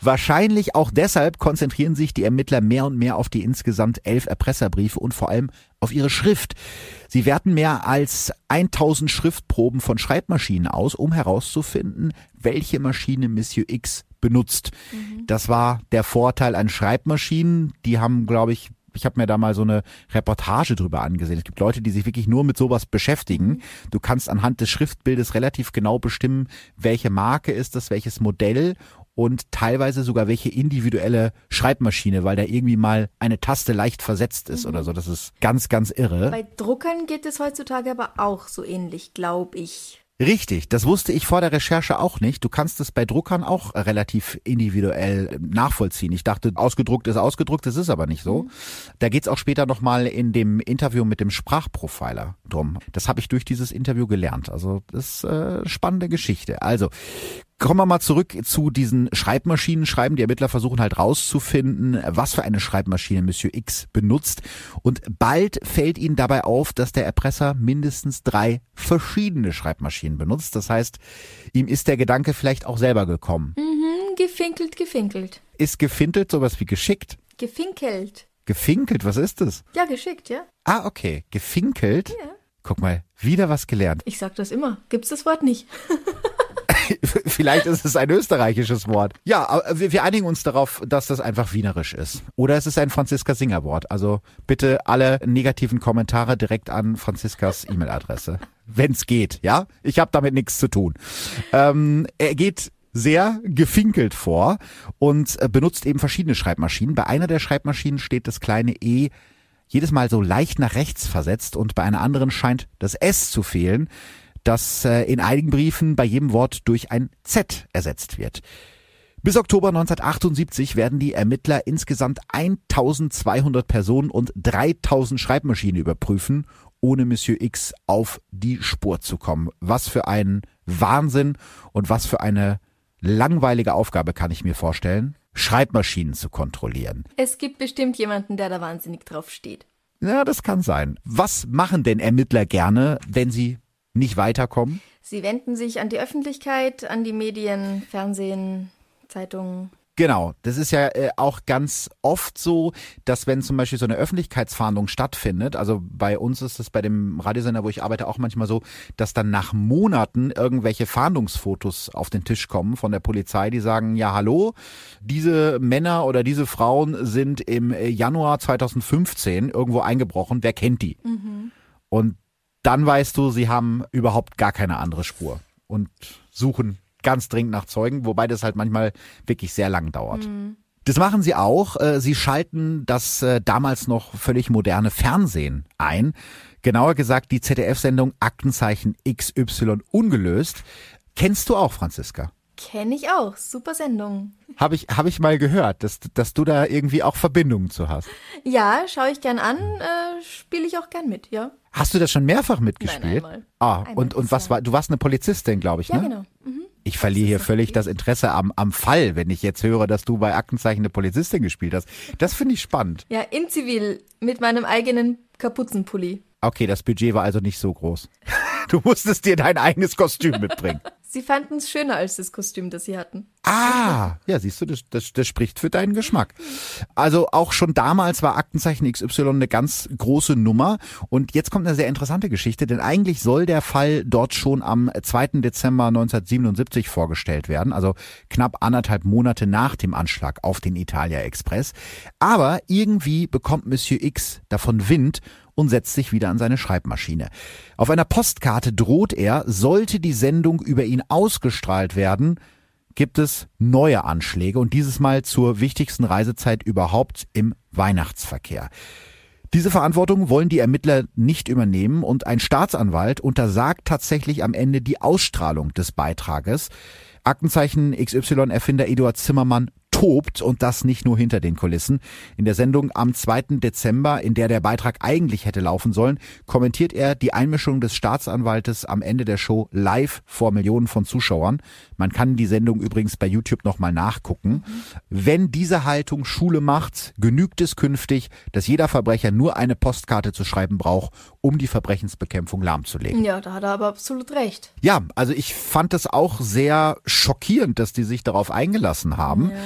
Wahrscheinlich auch deshalb konzentrieren sich die Ermittler mehr und mehr auf die insgesamt elf Erpresserbriefe und vor allem auf ihre Schrift. Sie werten mehr als 1000 Schriftproben von Schreibmaschinen aus, um herauszufinden, welche Maschine Monsieur X benutzt. Mhm. Das war der Vorteil an Schreibmaschinen. Die haben, glaube ich, ich habe mir da mal so eine Reportage drüber angesehen. Es gibt Leute, die sich wirklich nur mit sowas beschäftigen. Mhm. Du kannst anhand des Schriftbildes relativ genau bestimmen, welche Marke ist das, welches Modell und teilweise sogar welche individuelle Schreibmaschine, weil da irgendwie mal eine Taste leicht versetzt ist mhm. oder so. Das ist ganz, ganz irre. Bei Druckern geht es heutzutage aber auch so ähnlich, glaube ich. Richtig, das wusste ich vor der Recherche auch nicht. Du kannst es bei Druckern auch relativ individuell nachvollziehen. Ich dachte, ausgedruckt ist ausgedruckt, das ist aber nicht so. Da geht's auch später nochmal in dem Interview mit dem Sprachprofiler drum. Das habe ich durch dieses Interview gelernt. Also das ist äh, spannende Geschichte. Also Kommen wir mal zurück zu diesen Schreibmaschinen schreiben. Die Ermittler versuchen halt rauszufinden, was für eine Schreibmaschine Monsieur X benutzt. Und bald fällt ihnen dabei auf, dass der Erpresser mindestens drei verschiedene Schreibmaschinen benutzt. Das heißt, ihm ist der Gedanke vielleicht auch selber gekommen. Mhm, gefinkelt, gefinkelt. Ist gefintelt sowas wie geschickt? Gefinkelt. Gefinkelt, was ist das? Ja, geschickt, ja. Ah, okay. Gefinkelt? Ja. Guck mal, wieder was gelernt. Ich sag das immer. Gibt's das Wort nicht? (laughs) (laughs) Vielleicht ist es ein österreichisches Wort. Ja, wir, wir einigen uns darauf, dass das einfach wienerisch ist. Oder es ist ein Franziska Singer Wort. Also bitte alle negativen Kommentare direkt an Franziskas E-Mail-Adresse. Wenn's geht, ja? Ich habe damit nichts zu tun. Ähm, er geht sehr gefinkelt vor und äh, benutzt eben verschiedene Schreibmaschinen. Bei einer der Schreibmaschinen steht das kleine E jedes Mal so leicht nach rechts versetzt und bei einer anderen scheint das S zu fehlen das äh, in einigen Briefen bei jedem Wort durch ein Z ersetzt wird. Bis Oktober 1978 werden die Ermittler insgesamt 1200 Personen und 3000 Schreibmaschinen überprüfen, ohne Monsieur X auf die Spur zu kommen. Was für ein Wahnsinn und was für eine langweilige Aufgabe kann ich mir vorstellen, Schreibmaschinen zu kontrollieren. Es gibt bestimmt jemanden, der da wahnsinnig drauf steht. Ja, das kann sein. Was machen denn Ermittler gerne, wenn sie nicht weiterkommen? Sie wenden sich an die Öffentlichkeit, an die Medien, Fernsehen, Zeitungen. Genau, das ist ja äh, auch ganz oft so, dass wenn zum Beispiel so eine Öffentlichkeitsfahndung stattfindet, also bei uns ist es bei dem Radiosender, wo ich arbeite, auch manchmal so, dass dann nach Monaten irgendwelche Fahndungsfotos auf den Tisch kommen von der Polizei, die sagen, ja hallo, diese Männer oder diese Frauen sind im Januar 2015 irgendwo eingebrochen, wer kennt die? Mhm. Und dann weißt du, sie haben überhaupt gar keine andere Spur und suchen ganz dringend nach Zeugen, wobei das halt manchmal wirklich sehr lang dauert. Mhm. Das machen sie auch. Äh, sie schalten das äh, damals noch völlig moderne Fernsehen ein. Genauer gesagt die ZDF-Sendung Aktenzeichen XY ungelöst. Kennst du auch, Franziska? Kenne ich auch. Super Sendung. Habe ich, hab ich mal gehört, dass, dass du da irgendwie auch Verbindungen zu hast. Ja, schaue ich gern an, äh, spiele ich auch gern mit, ja. Hast du das schon mehrfach mitgespielt? Nein, einmal. Ah, einmal und, und was war, du warst eine Polizistin, glaube ich, ja, ne? Ja, genau. Mhm. Ich verliere hier völlig das Interesse am, am Fall, wenn ich jetzt höre, dass du bei Aktenzeichen eine Polizistin gespielt hast. Das finde ich spannend. Ja, in Zivil mit meinem eigenen Kapuzenpulli. Okay, das Budget war also nicht so groß. (laughs) Du musstest dir dein eigenes Kostüm mitbringen. Sie fanden es schöner als das Kostüm, das sie hatten. Ah, ja, siehst du, das, das, das spricht für deinen Geschmack. Also auch schon damals war Aktenzeichen XY eine ganz große Nummer. Und jetzt kommt eine sehr interessante Geschichte, denn eigentlich soll der Fall dort schon am 2. Dezember 1977 vorgestellt werden, also knapp anderthalb Monate nach dem Anschlag auf den Italia Express. Aber irgendwie bekommt Monsieur X davon Wind und setzt sich wieder an seine Schreibmaschine. Auf einer Postkarte droht er, sollte die Sendung über ihn ausgestrahlt werden, gibt es neue Anschläge und dieses Mal zur wichtigsten Reisezeit überhaupt im Weihnachtsverkehr. Diese Verantwortung wollen die Ermittler nicht übernehmen und ein Staatsanwalt untersagt tatsächlich am Ende die Ausstrahlung des Beitrages. Aktenzeichen XY-Erfinder Eduard Zimmermann tobt und das nicht nur hinter den Kulissen. In der Sendung am 2. Dezember, in der der Beitrag eigentlich hätte laufen sollen, kommentiert er die Einmischung des Staatsanwaltes am Ende der Show live vor Millionen von Zuschauern. Man kann die Sendung übrigens bei YouTube nochmal nachgucken. Wenn diese Haltung Schule macht, genügt es künftig, dass jeder Verbrecher nur eine Postkarte zu schreiben braucht, um die Verbrechensbekämpfung lahmzulegen. Ja, da hat er aber absolut recht. Ja, also ich fand es auch sehr schockierend, dass die sich darauf eingelassen haben. Ja.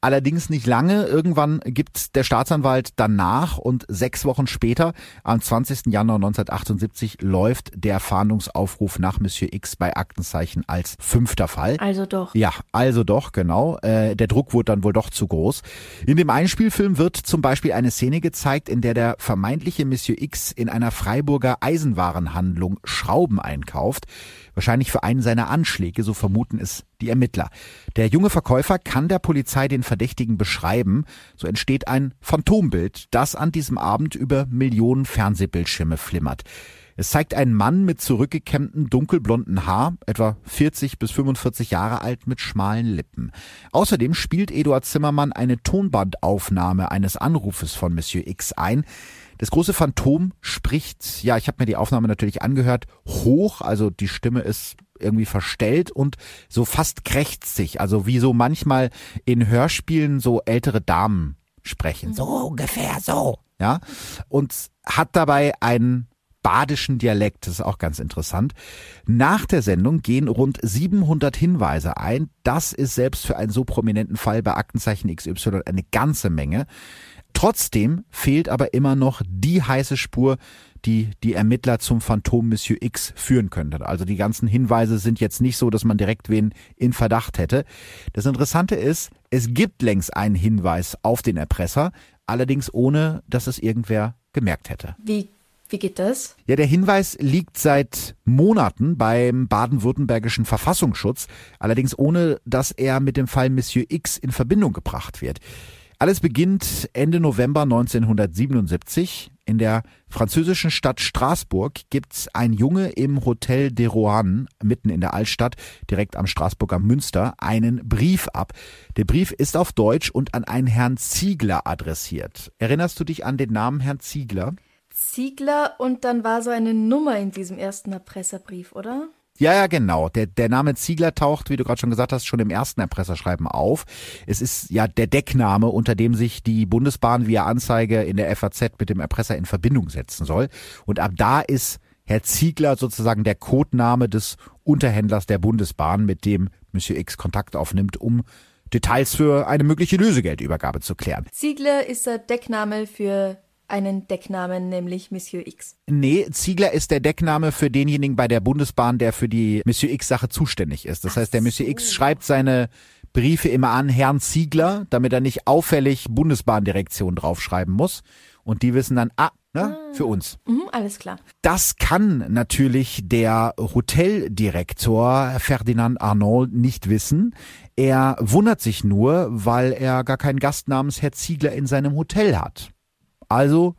Allerdings nicht lange. Irgendwann gibt der Staatsanwalt danach und sechs Wochen später, am 20. Januar 1978, läuft der Fahndungsaufruf nach Monsieur X bei Aktenzeichen als fünfter Fall. Also doch. Ja, also doch, genau. Äh, der Druck wurde dann wohl doch zu groß. In dem Einspielfilm wird zum Beispiel eine Szene gezeigt, in der der vermeintliche Monsieur X in einer Freiburger Eisenwarenhandlung Schrauben einkauft. Wahrscheinlich für einen seiner Anschläge, so vermuten es die Ermittler. Der junge Verkäufer kann der Polizei den Verdächtigen beschreiben. So entsteht ein Phantombild, das an diesem Abend über Millionen Fernsehbildschirme flimmert. Es zeigt einen Mann mit zurückgekämmtem dunkelblonden Haar, etwa 40 bis 45 Jahre alt mit schmalen Lippen. Außerdem spielt Eduard Zimmermann eine Tonbandaufnahme eines Anrufes von Monsieur X ein. Das große Phantom spricht, ja, ich habe mir die Aufnahme natürlich angehört, hoch, also die Stimme ist irgendwie verstellt und so fast krächzig, also wie so manchmal in Hörspielen so ältere Damen sprechen, so ungefähr so, ja, und hat dabei einen badischen Dialekt, das ist auch ganz interessant. Nach der Sendung gehen rund 700 Hinweise ein. Das ist selbst für einen so prominenten Fall bei Aktenzeichen XY eine ganze Menge. Trotzdem fehlt aber immer noch die heiße Spur, die die Ermittler zum Phantom Monsieur X führen könnte. Also die ganzen Hinweise sind jetzt nicht so, dass man direkt wen in Verdacht hätte. Das Interessante ist, es gibt längst einen Hinweis auf den Erpresser, allerdings ohne, dass es irgendwer gemerkt hätte. Wie wie geht das? Ja, der Hinweis liegt seit Monaten beim baden-württembergischen Verfassungsschutz, allerdings ohne, dass er mit dem Fall Monsieur X in Verbindung gebracht wird. Alles beginnt Ende November 1977. In der französischen Stadt Straßburg gibt's ein Junge im Hotel de Roanne, mitten in der Altstadt, direkt am Straßburger Münster, einen Brief ab. Der Brief ist auf Deutsch und an einen Herrn Ziegler adressiert. Erinnerst du dich an den Namen Herrn Ziegler? Ziegler und dann war so eine Nummer in diesem ersten Erpresserbrief, oder? Ja, ja, genau. Der, der Name Ziegler taucht, wie du gerade schon gesagt hast, schon im ersten Erpresserschreiben auf. Es ist ja der Deckname, unter dem sich die Bundesbahn via Anzeige in der FAZ mit dem Erpresser in Verbindung setzen soll. Und ab da ist Herr Ziegler sozusagen der Codename des Unterhändlers der Bundesbahn, mit dem Monsieur X Kontakt aufnimmt, um Details für eine mögliche Lösegeldübergabe zu klären. Ziegler ist der Deckname für einen Decknamen, nämlich Monsieur X. Nee, Ziegler ist der Deckname für denjenigen bei der Bundesbahn, der für die Monsieur X-Sache zuständig ist. Das Ach heißt, der Monsieur so. X schreibt seine Briefe immer an Herrn Ziegler, damit er nicht auffällig Bundesbahndirektion draufschreiben muss. Und die wissen dann, ah, Ne? Ah. Für uns. Mhm, alles klar. Das kann natürlich der Hoteldirektor Ferdinand Arnold nicht wissen. Er wundert sich nur, weil er gar keinen Gast namens Herr Ziegler in seinem Hotel hat. Also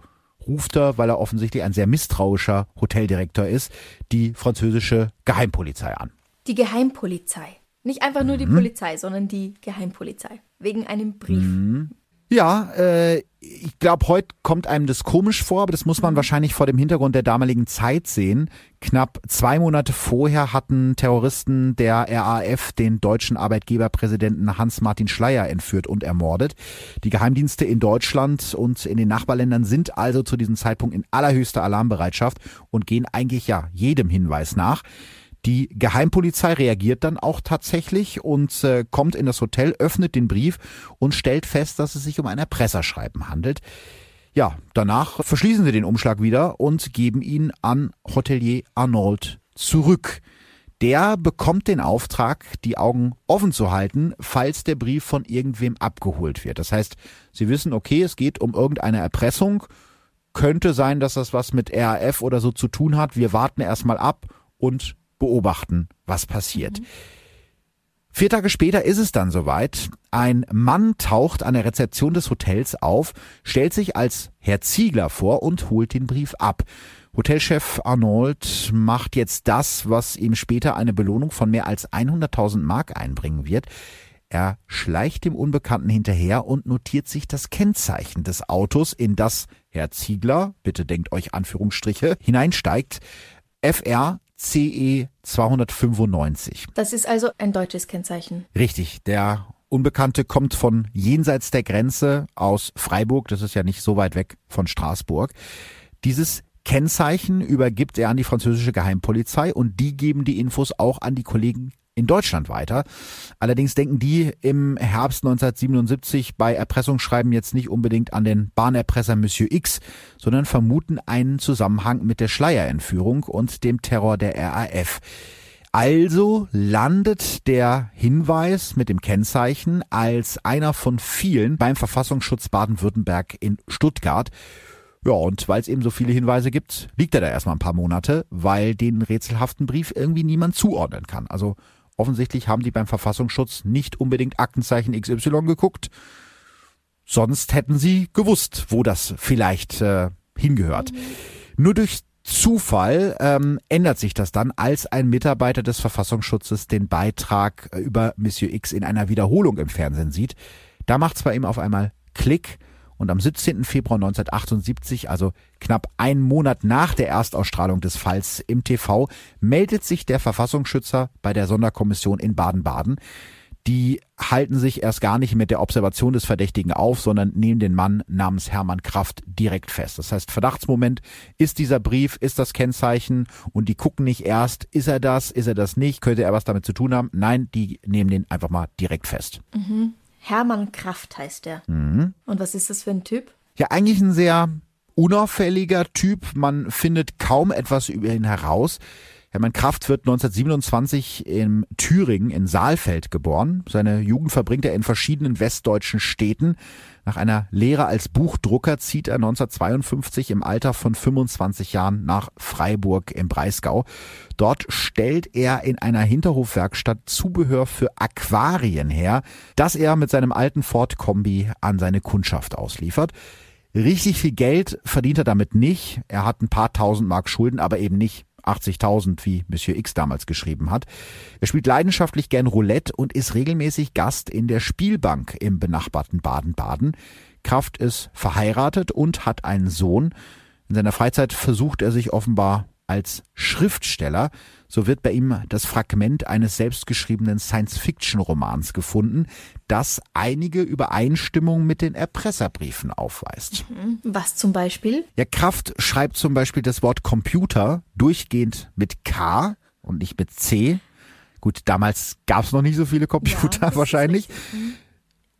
ruft er, weil er offensichtlich ein sehr misstrauischer Hoteldirektor ist, die französische Geheimpolizei an. Die Geheimpolizei. Nicht einfach nur die mhm. Polizei, sondern die Geheimpolizei. Wegen einem Brief. Mhm. Ja, äh, ich glaube, heute kommt einem das komisch vor, aber das muss man mhm. wahrscheinlich vor dem Hintergrund der damaligen Zeit sehen. Knapp zwei Monate vorher hatten Terroristen der RAF den deutschen Arbeitgeberpräsidenten Hans-Martin Schleyer entführt und ermordet. Die Geheimdienste in Deutschland und in den Nachbarländern sind also zu diesem Zeitpunkt in allerhöchster Alarmbereitschaft und gehen eigentlich ja jedem Hinweis nach. Die Geheimpolizei reagiert dann auch tatsächlich und äh, kommt in das Hotel, öffnet den Brief und stellt fest, dass es sich um ein Erpresserschreiben handelt. Ja, danach verschließen sie den Umschlag wieder und geben ihn an Hotelier Arnold zurück. Der bekommt den Auftrag, die Augen offen zu halten, falls der Brief von irgendwem abgeholt wird. Das heißt, sie wissen, okay, es geht um irgendeine Erpressung. Könnte sein, dass das was mit RAF oder so zu tun hat. Wir warten erstmal ab und beobachten, was passiert. Mhm. Vier Tage später ist es dann soweit. Ein Mann taucht an der Rezeption des Hotels auf, stellt sich als Herr Ziegler vor und holt den Brief ab. Hotelchef Arnold macht jetzt das, was ihm später eine Belohnung von mehr als 100.000 Mark einbringen wird. Er schleicht dem Unbekannten hinterher und notiert sich das Kennzeichen des Autos, in das Herr Ziegler, bitte denkt euch Anführungsstriche, hineinsteigt. FR CE 295. Das ist also ein deutsches Kennzeichen. Richtig, der Unbekannte kommt von jenseits der Grenze aus Freiburg, das ist ja nicht so weit weg von Straßburg. Dieses Kennzeichen übergibt er an die französische Geheimpolizei und die geben die Infos auch an die Kollegen in Deutschland weiter. Allerdings denken die im Herbst 1977 bei Erpressungsschreiben jetzt nicht unbedingt an den Bahnerpresser Monsieur X, sondern vermuten einen Zusammenhang mit der Schleierentführung und dem Terror der RAF. Also landet der Hinweis mit dem Kennzeichen als einer von vielen beim Verfassungsschutz Baden-Württemberg in Stuttgart. Ja, und weil es eben so viele Hinweise gibt, liegt er da erstmal ein paar Monate, weil den rätselhaften Brief irgendwie niemand zuordnen kann. Also offensichtlich haben die beim Verfassungsschutz nicht unbedingt Aktenzeichen XY geguckt. Sonst hätten sie gewusst, wo das vielleicht äh, hingehört. Mhm. Nur durch Zufall ähm, ändert sich das dann, als ein Mitarbeiter des Verfassungsschutzes den Beitrag äh, über Monsieur X in einer Wiederholung im Fernsehen sieht. Da macht's bei ihm auf einmal Klick und am 17. Februar 1978, also knapp einen Monat nach der Erstausstrahlung des Falls im TV, meldet sich der Verfassungsschützer bei der Sonderkommission in Baden-Baden die halten sich erst gar nicht mit der Observation des Verdächtigen auf, sondern nehmen den Mann namens Hermann Kraft direkt fest. Das heißt, Verdachtsmoment ist dieser Brief, ist das Kennzeichen und die gucken nicht erst, ist er das, ist er das nicht, könnte er was damit zu tun haben. Nein, die nehmen den einfach mal direkt fest. Mhm. Hermann Kraft heißt er. Mhm. Und was ist das für ein Typ? Ja, eigentlich ein sehr unauffälliger Typ. Man findet kaum etwas über ihn heraus. Hermann Kraft wird 1927 in Thüringen in Saalfeld geboren. Seine Jugend verbringt er in verschiedenen westdeutschen Städten. Nach einer Lehre als Buchdrucker zieht er 1952 im Alter von 25 Jahren nach Freiburg im Breisgau. Dort stellt er in einer Hinterhofwerkstatt Zubehör für Aquarien her, das er mit seinem alten Ford Kombi an seine Kundschaft ausliefert. Richtig viel Geld verdient er damit nicht. Er hat ein paar tausend Mark Schulden, aber eben nicht 80.000, wie Monsieur X damals geschrieben hat. Er spielt leidenschaftlich gern Roulette und ist regelmäßig Gast in der Spielbank im benachbarten Baden-Baden. Kraft ist verheiratet und hat einen Sohn. In seiner Freizeit versucht er sich offenbar als Schriftsteller. So wird bei ihm das Fragment eines selbstgeschriebenen Science-Fiction-Romans gefunden, das einige Übereinstimmungen mit den Erpresserbriefen aufweist. Mhm. Was zum Beispiel? Ja, Kraft schreibt zum Beispiel das Wort Computer durchgehend mit K und nicht mit C. Gut, damals gab es noch nicht so viele Computer ja, wahrscheinlich. Mhm.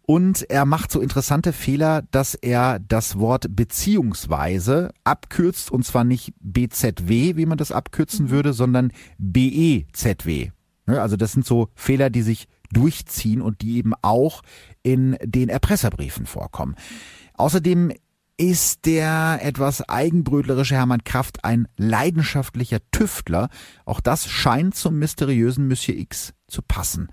Und er macht so interessante Fehler, dass er das Wort beziehungsweise abkürzt und zwar nicht BZW, wie man das abkürzen mhm. würde, sondern BEZW. Also das sind so Fehler, die sich durchziehen und die eben auch in den Erpresserbriefen vorkommen. Außerdem ist der etwas eigenbrötlerische Hermann Kraft ein leidenschaftlicher Tüftler. Auch das scheint zum mysteriösen Monsieur X zu passen.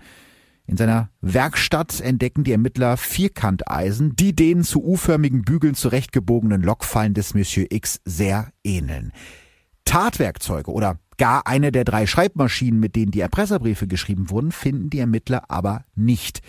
In seiner Werkstatt entdecken die Ermittler Vierkanteisen, die den zu U-förmigen Bügeln zurechtgebogenen Lokfallen des Monsieur X sehr ähneln. Tatwerkzeuge oder gar eine der drei Schreibmaschinen, mit denen die Erpresserbriefe geschrieben wurden, finden die Ermittler aber nicht.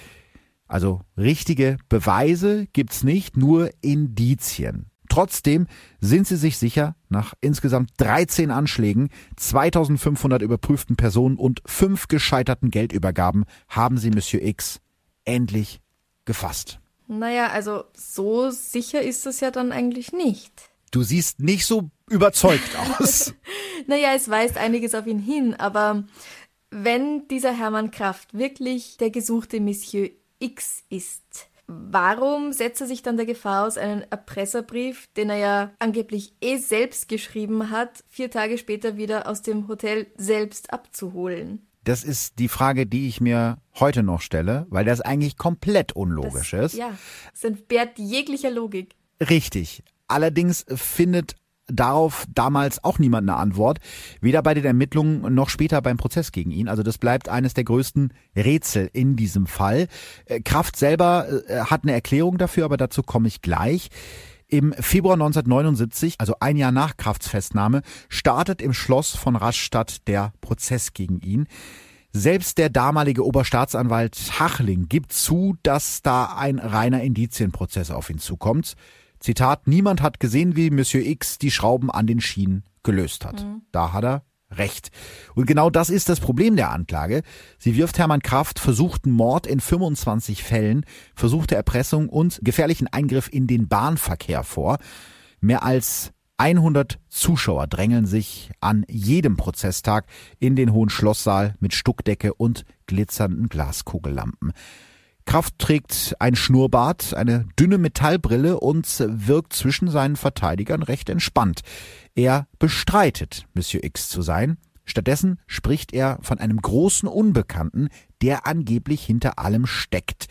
Also richtige Beweise gibt's nicht, nur Indizien. Trotzdem sind sie sich sicher, nach insgesamt 13 Anschlägen, 2500 überprüften Personen und fünf gescheiterten Geldübergaben haben sie Monsieur X endlich gefasst. Naja, also so sicher ist es ja dann eigentlich nicht. Du siehst nicht so überzeugt (laughs) aus. naja, es weist einiges auf ihn hin, aber wenn dieser Hermann Kraft wirklich der gesuchte Monsieur X ist, Warum setzt er sich dann der Gefahr aus, einen Erpresserbrief, den er ja angeblich eh selbst geschrieben hat, vier Tage später wieder aus dem Hotel selbst abzuholen? Das ist die Frage, die ich mir heute noch stelle, weil das eigentlich komplett unlogisch das, ist. Ja, es entbehrt jeglicher Logik. Richtig. Allerdings findet darauf damals auch niemand eine Antwort, weder bei den Ermittlungen noch später beim Prozess gegen ihn. Also das bleibt eines der größten Rätsel in diesem Fall. Äh, Kraft selber äh, hat eine Erklärung dafür, aber dazu komme ich gleich. Im Februar 1979, also ein Jahr nach Krafts Festnahme, startet im Schloss von Rastatt der Prozess gegen ihn. Selbst der damalige Oberstaatsanwalt Hachling gibt zu, dass da ein reiner Indizienprozess auf ihn zukommt. Zitat, niemand hat gesehen, wie Monsieur X die Schrauben an den Schienen gelöst hat. Mhm. Da hat er recht. Und genau das ist das Problem der Anklage. Sie wirft Hermann Kraft versuchten Mord in 25 Fällen, versuchte Erpressung und gefährlichen Eingriff in den Bahnverkehr vor. Mehr als 100 Zuschauer drängeln sich an jedem Prozesstag in den Hohen Schlosssaal mit Stuckdecke und glitzernden Glaskugellampen. Kraft trägt ein Schnurrbart, eine dünne Metallbrille und wirkt zwischen seinen Verteidigern recht entspannt. Er bestreitet, Monsieur X zu sein. Stattdessen spricht er von einem großen Unbekannten, der angeblich hinter allem steckt.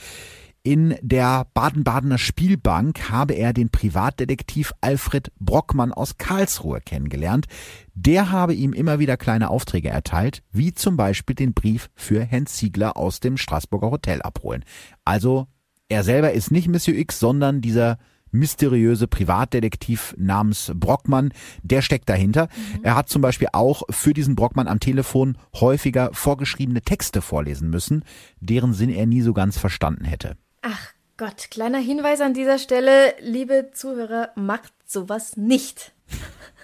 In der Baden-Badener Spielbank habe er den Privatdetektiv Alfred Brockmann aus Karlsruhe kennengelernt. Der habe ihm immer wieder kleine Aufträge erteilt, wie zum Beispiel den Brief für Herrn Ziegler aus dem Straßburger Hotel abholen. Also, er selber ist nicht Monsieur X, sondern dieser mysteriöse Privatdetektiv namens Brockmann, der steckt dahinter. Mhm. Er hat zum Beispiel auch für diesen Brockmann am Telefon häufiger vorgeschriebene Texte vorlesen müssen, deren Sinn er nie so ganz verstanden hätte. Ach Gott, kleiner Hinweis an dieser Stelle, liebe Zuhörer, macht sowas nicht.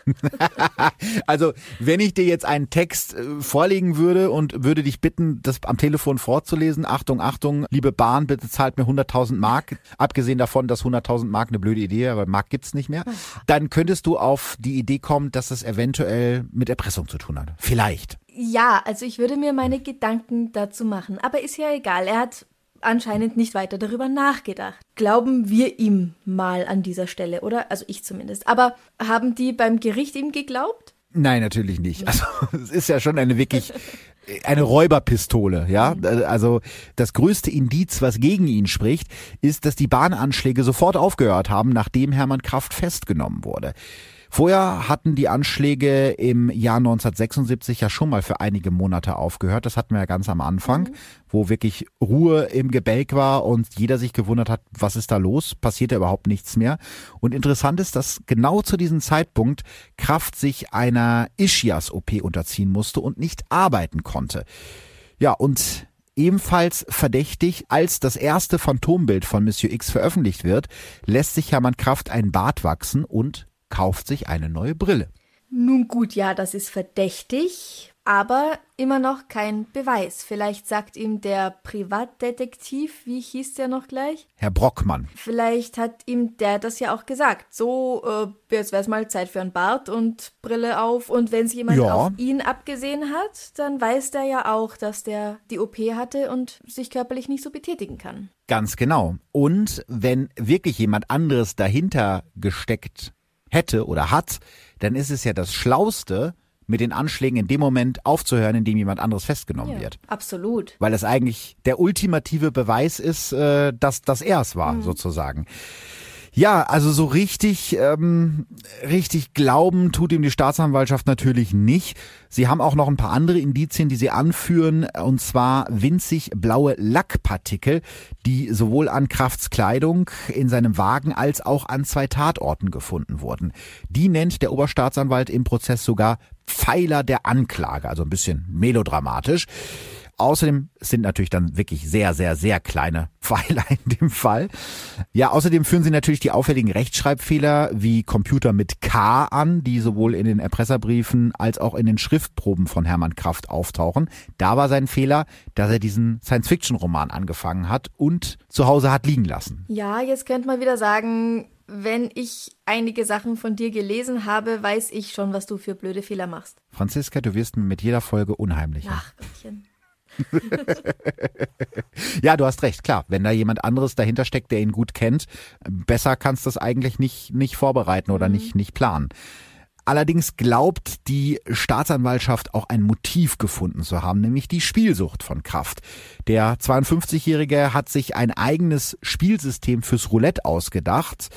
(laughs) also, wenn ich dir jetzt einen Text äh, vorlegen würde und würde dich bitten, das am Telefon vorzulesen, Achtung, Achtung, liebe Bahn, bitte zahlt mir 100.000 Mark, abgesehen davon, dass 100.000 Mark eine blöde Idee, aber Mark gibt's nicht mehr, dann könntest du auf die Idee kommen, dass es eventuell mit Erpressung zu tun hat. Vielleicht. Ja, also ich würde mir meine Gedanken dazu machen, aber ist ja egal. Er hat anscheinend nicht weiter darüber nachgedacht. Glauben wir ihm mal an dieser Stelle, oder? Also ich zumindest. Aber haben die beim Gericht ihm geglaubt? Nein, natürlich nicht. Also (laughs) es ist ja schon eine wirklich eine Räuberpistole, ja. Mhm. Also das größte Indiz, was gegen ihn spricht, ist, dass die Bahnanschläge sofort aufgehört haben, nachdem Hermann Kraft festgenommen wurde. Vorher hatten die Anschläge im Jahr 1976 ja schon mal für einige Monate aufgehört. Das hatten wir ja ganz am Anfang, mhm. wo wirklich Ruhe im Gebälk war und jeder sich gewundert hat, was ist da los? Passiert ja überhaupt nichts mehr. Und interessant ist, dass genau zu diesem Zeitpunkt Kraft sich einer Ischias-OP unterziehen musste und nicht arbeiten konnte. Ja, und Ebenfalls verdächtig, als das erste Phantombild von Monsieur X veröffentlicht wird, lässt sich Hermann Kraft ein Bart wachsen und kauft sich eine neue Brille. Nun gut, ja, das ist verdächtig, aber immer noch kein Beweis. Vielleicht sagt ihm der Privatdetektiv, wie hieß der noch gleich? Herr Brockmann. Vielleicht hat ihm der das ja auch gesagt. So, äh, jetzt wäre es mal Zeit für ein Bart und Brille auf. Und wenn es jemand ja. auf ihn abgesehen hat, dann weiß der ja auch, dass der die OP hatte und sich körperlich nicht so betätigen kann. Ganz genau. Und wenn wirklich jemand anderes dahinter gesteckt hätte oder hat, dann ist es ja das Schlauste, mit den Anschlägen in dem Moment aufzuhören, in dem jemand anderes festgenommen ja, wird. Absolut. Weil es eigentlich der ultimative Beweis ist, äh, dass, dass er es war, mhm. sozusagen. Ja, also so richtig, ähm, richtig glauben tut ihm die Staatsanwaltschaft natürlich nicht. Sie haben auch noch ein paar andere Indizien, die sie anführen, und zwar winzig blaue Lackpartikel, die sowohl an Krafts Kleidung in seinem Wagen als auch an zwei Tatorten gefunden wurden. Die nennt der Oberstaatsanwalt im Prozess sogar Pfeiler der Anklage, also ein bisschen melodramatisch. Außerdem sind natürlich dann wirklich sehr, sehr, sehr kleine (laughs) Pfeiler in dem Fall. Ja, außerdem führen sie natürlich die auffälligen Rechtschreibfehler wie Computer mit K an, die sowohl in den Erpresserbriefen als auch in den Schriftproben von Hermann Kraft auftauchen. Da war sein Fehler, dass er diesen Science-Fiction-Roman angefangen hat und zu Hause hat liegen lassen. Ja, jetzt könnte man wieder sagen, wenn ich einige Sachen von dir gelesen habe, weiß ich schon, was du für blöde Fehler machst. Franziska, du wirst mir mit jeder Folge unheimlicher. Ach, Gottchen. (laughs) ja, du hast recht, klar. Wenn da jemand anderes dahinter steckt, der ihn gut kennt, besser kannst du das eigentlich nicht, nicht vorbereiten oder mhm. nicht, nicht planen. Allerdings glaubt die Staatsanwaltschaft auch ein Motiv gefunden zu haben, nämlich die Spielsucht von Kraft. Der 52-Jährige hat sich ein eigenes Spielsystem fürs Roulette ausgedacht,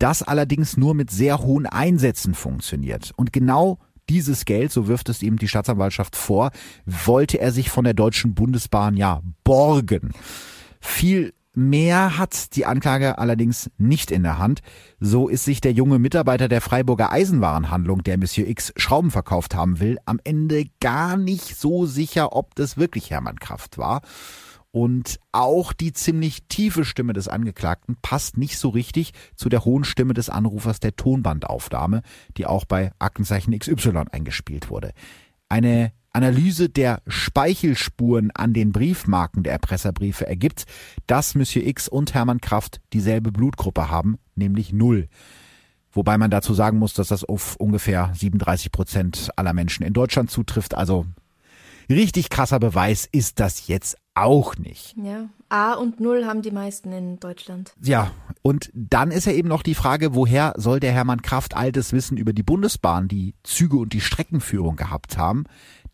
das allerdings nur mit sehr hohen Einsätzen funktioniert. Und genau dieses Geld, so wirft es ihm die Staatsanwaltschaft vor, wollte er sich von der Deutschen Bundesbahn ja borgen. Viel Mehr hat die Anklage allerdings nicht in der Hand. So ist sich der junge Mitarbeiter der Freiburger Eisenwarenhandlung, der Monsieur X Schrauben verkauft haben will, am Ende gar nicht so sicher, ob das wirklich Hermann Kraft war. Und auch die ziemlich tiefe Stimme des Angeklagten passt nicht so richtig zu der hohen Stimme des Anrufers der Tonbandaufnahme, die auch bei Aktenzeichen XY eingespielt wurde. Eine Analyse der Speichelspuren an den Briefmarken der Erpresserbriefe ergibt, dass Monsieur X und Hermann Kraft dieselbe Blutgruppe haben, nämlich null. Wobei man dazu sagen muss, dass das auf ungefähr 37 Prozent aller Menschen in Deutschland zutrifft. Also richtig krasser Beweis ist das jetzt auch nicht. Ja, A und Null haben die meisten in Deutschland. Ja, und dann ist ja eben noch die Frage, woher soll der Hermann Kraft all das Wissen über die Bundesbahn, die Züge und die Streckenführung gehabt haben?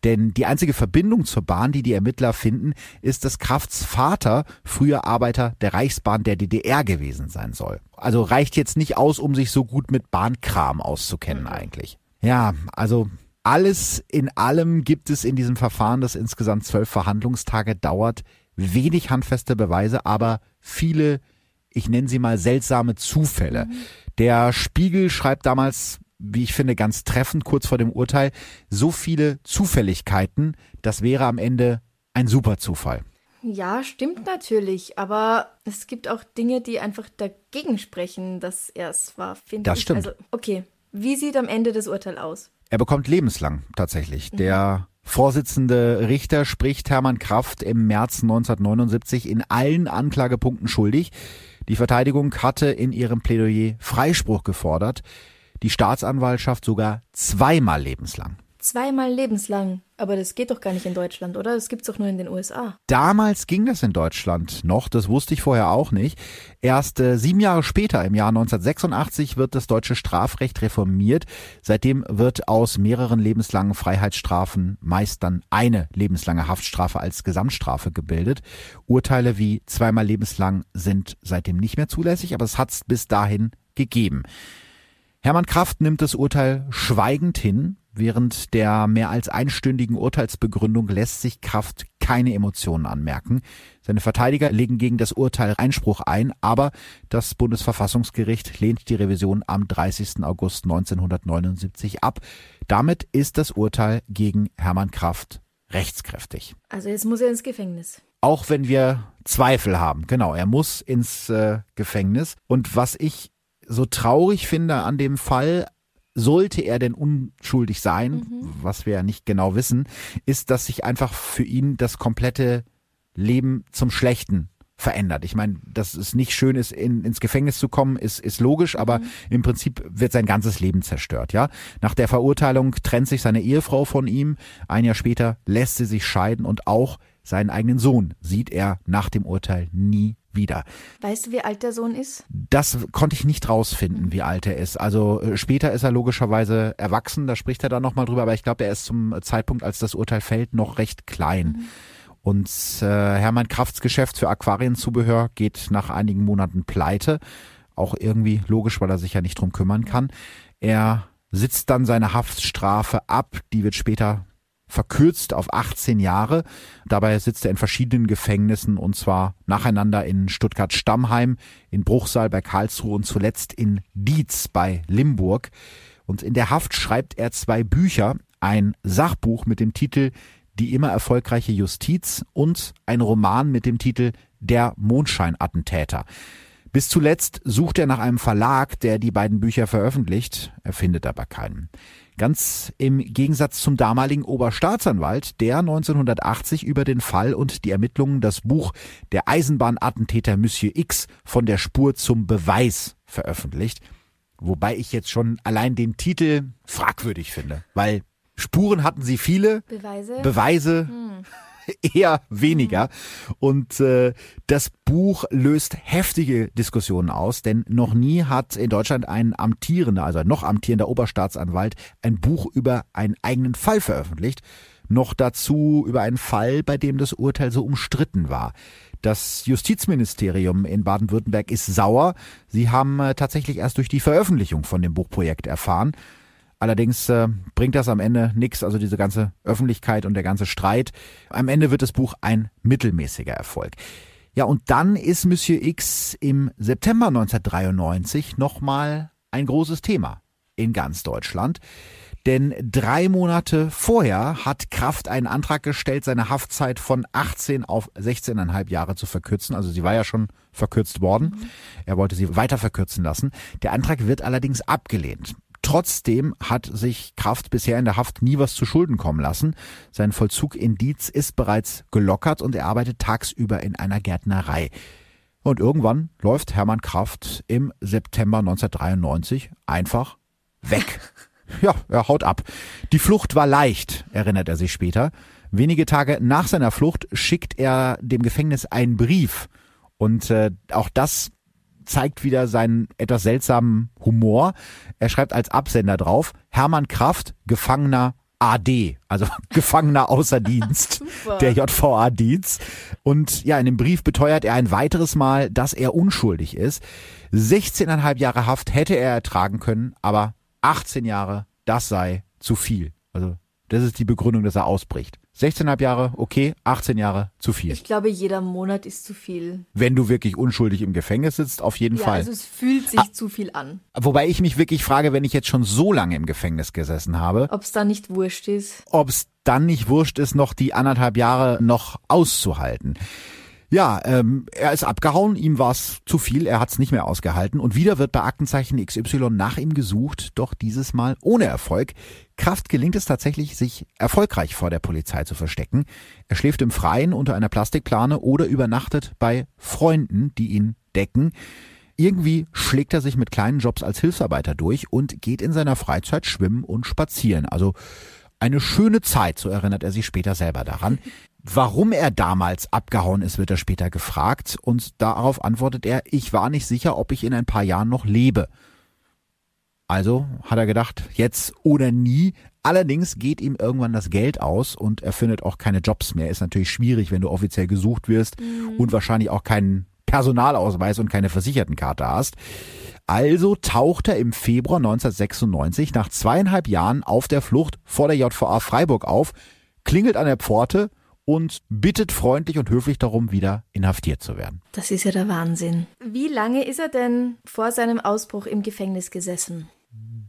Denn die einzige Verbindung zur Bahn, die die Ermittler finden, ist, dass Krafts Vater früher Arbeiter der Reichsbahn der DDR gewesen sein soll. Also reicht jetzt nicht aus, um sich so gut mit Bahnkram auszukennen mhm. eigentlich. Ja, also alles in allem gibt es in diesem Verfahren, das insgesamt zwölf Verhandlungstage dauert, wenig handfeste Beweise, aber viele, ich nenne sie mal seltsame Zufälle. Mhm. Der Spiegel schreibt damals wie ich finde, ganz treffend kurz vor dem Urteil, so viele Zufälligkeiten, das wäre am Ende ein super Zufall. Ja, stimmt natürlich, aber es gibt auch Dinge, die einfach dagegen sprechen, dass er es war, finde das ich. Das stimmt. Also, okay, wie sieht am Ende das Urteil aus? Er bekommt lebenslang tatsächlich. Mhm. Der Vorsitzende Richter spricht Hermann Kraft im März 1979 in allen Anklagepunkten schuldig. Die Verteidigung hatte in ihrem Plädoyer Freispruch gefordert die Staatsanwaltschaft sogar zweimal lebenslang. Zweimal lebenslang. Aber das geht doch gar nicht in Deutschland, oder? Das gibt's doch nur in den USA. Damals ging das in Deutschland noch, das wusste ich vorher auch nicht. Erst äh, sieben Jahre später, im Jahr 1986, wird das deutsche Strafrecht reformiert. Seitdem wird aus mehreren lebenslangen Freiheitsstrafen meist dann eine lebenslange Haftstrafe als Gesamtstrafe gebildet. Urteile wie zweimal lebenslang sind seitdem nicht mehr zulässig, aber es hat's bis dahin gegeben. Hermann Kraft nimmt das Urteil schweigend hin. Während der mehr als einstündigen Urteilsbegründung lässt sich Kraft keine Emotionen anmerken. Seine Verteidiger legen gegen das Urteil Einspruch ein, aber das Bundesverfassungsgericht lehnt die Revision am 30. August 1979 ab. Damit ist das Urteil gegen Hermann Kraft rechtskräftig. Also jetzt muss er ins Gefängnis. Auch wenn wir Zweifel haben. Genau, er muss ins äh, Gefängnis. Und was ich so traurig finde an dem Fall, sollte er denn unschuldig sein, mhm. was wir ja nicht genau wissen, ist, dass sich einfach für ihn das komplette Leben zum Schlechten verändert. Ich meine, dass es nicht schön ist, in, ins Gefängnis zu kommen, ist, ist logisch, aber mhm. im Prinzip wird sein ganzes Leben zerstört, ja. Nach der Verurteilung trennt sich seine Ehefrau von ihm. Ein Jahr später lässt sie sich scheiden und auch seinen eigenen Sohn sieht er nach dem Urteil nie wieder. Weißt du, wie alt der Sohn ist? Das konnte ich nicht rausfinden, wie alt er ist. Also äh, später ist er logischerweise erwachsen, da spricht er dann nochmal drüber, aber ich glaube, er ist zum Zeitpunkt, als das Urteil fällt, noch recht klein. Mhm. Und äh, Hermann Krafts Geschäft für Aquarienzubehör geht nach einigen Monaten pleite. Auch irgendwie logisch, weil er sich ja nicht drum kümmern kann. Er sitzt dann seine Haftstrafe ab, die wird später verkürzt auf 18 Jahre. Dabei sitzt er in verschiedenen Gefängnissen und zwar nacheinander in Stuttgart-Stammheim, in Bruchsal bei Karlsruhe und zuletzt in Dietz bei Limburg. Und in der Haft schreibt er zwei Bücher, ein Sachbuch mit dem Titel Die immer erfolgreiche Justiz und ein Roman mit dem Titel Der Mondscheinattentäter. Bis zuletzt sucht er nach einem Verlag, der die beiden Bücher veröffentlicht. Er findet aber keinen. Ganz im Gegensatz zum damaligen Oberstaatsanwalt, der 1980 über den Fall und die Ermittlungen das Buch Der Eisenbahnattentäter Monsieur X von der Spur zum Beweis veröffentlicht. Wobei ich jetzt schon allein den Titel fragwürdig finde, weil Spuren hatten sie viele, Beweise, Beweise hm. (laughs) eher weniger. Und äh, das Buch löst heftige Diskussionen aus, denn noch nie hat in Deutschland ein amtierender, also ein noch amtierender Oberstaatsanwalt ein Buch über einen eigenen Fall veröffentlicht. Noch dazu über einen Fall, bei dem das Urteil so umstritten war. Das Justizministerium in Baden-Württemberg ist sauer. Sie haben äh, tatsächlich erst durch die Veröffentlichung von dem Buchprojekt erfahren. Allerdings äh, bringt das am Ende nichts, also diese ganze Öffentlichkeit und der ganze Streit. Am Ende wird das Buch ein mittelmäßiger Erfolg. Ja, und dann ist Monsieur X im September 1993 nochmal ein großes Thema in ganz Deutschland. Denn drei Monate vorher hat Kraft einen Antrag gestellt, seine Haftzeit von 18 auf 16,5 Jahre zu verkürzen. Also sie war ja schon verkürzt worden. Mhm. Er wollte sie weiter verkürzen lassen. Der Antrag wird allerdings abgelehnt. Trotzdem hat sich Kraft bisher in der Haft nie was zu Schulden kommen lassen. Sein Vollzug in Dietz ist bereits gelockert und er arbeitet tagsüber in einer Gärtnerei. Und irgendwann läuft Hermann Kraft im September 1993 einfach weg. (laughs) Ja, er haut ab. Die Flucht war leicht, erinnert er sich später. Wenige Tage nach seiner Flucht schickt er dem Gefängnis einen Brief. Und äh, auch das zeigt wieder seinen etwas seltsamen Humor. Er schreibt als Absender drauf, Hermann Kraft, Gefangener AD, also (laughs) Gefangener außer Dienst (laughs) der JVA Dienst. Und ja, in dem Brief beteuert er ein weiteres Mal, dass er unschuldig ist. 16,5 Jahre Haft hätte er ertragen können, aber 18 Jahre, das sei zu viel. Also das ist die Begründung, dass er ausbricht. 16,5 Jahre, okay, 18 Jahre, zu viel. Ich glaube, jeder Monat ist zu viel. Wenn du wirklich unschuldig im Gefängnis sitzt, auf jeden ja, Fall. Also es fühlt sich ah, zu viel an. Wobei ich mich wirklich frage, wenn ich jetzt schon so lange im Gefängnis gesessen habe. Ob es dann nicht wurscht ist. Ob es dann nicht wurscht ist, noch die anderthalb Jahre noch auszuhalten. Ja, ähm, er ist abgehauen, ihm war es zu viel, er hat es nicht mehr ausgehalten und wieder wird bei Aktenzeichen XY nach ihm gesucht, doch dieses Mal ohne Erfolg. Kraft gelingt es tatsächlich, sich erfolgreich vor der Polizei zu verstecken. Er schläft im Freien unter einer Plastikplane oder übernachtet bei Freunden, die ihn decken. Irgendwie schlägt er sich mit kleinen Jobs als Hilfsarbeiter durch und geht in seiner Freizeit schwimmen und spazieren. Also eine schöne Zeit, so erinnert er sich später selber daran. Warum er damals abgehauen ist, wird er später gefragt und darauf antwortet er, ich war nicht sicher, ob ich in ein paar Jahren noch lebe. Also hat er gedacht, jetzt oder nie. Allerdings geht ihm irgendwann das Geld aus und er findet auch keine Jobs mehr. Ist natürlich schwierig, wenn du offiziell gesucht wirst mhm. und wahrscheinlich auch keinen Personalausweis und keine Versichertenkarte hast. Also taucht er im Februar 1996 nach zweieinhalb Jahren auf der Flucht vor der JVA Freiburg auf, klingelt an der Pforte und bittet freundlich und höflich darum, wieder inhaftiert zu werden. Das ist ja der Wahnsinn. Wie lange ist er denn vor seinem Ausbruch im Gefängnis gesessen?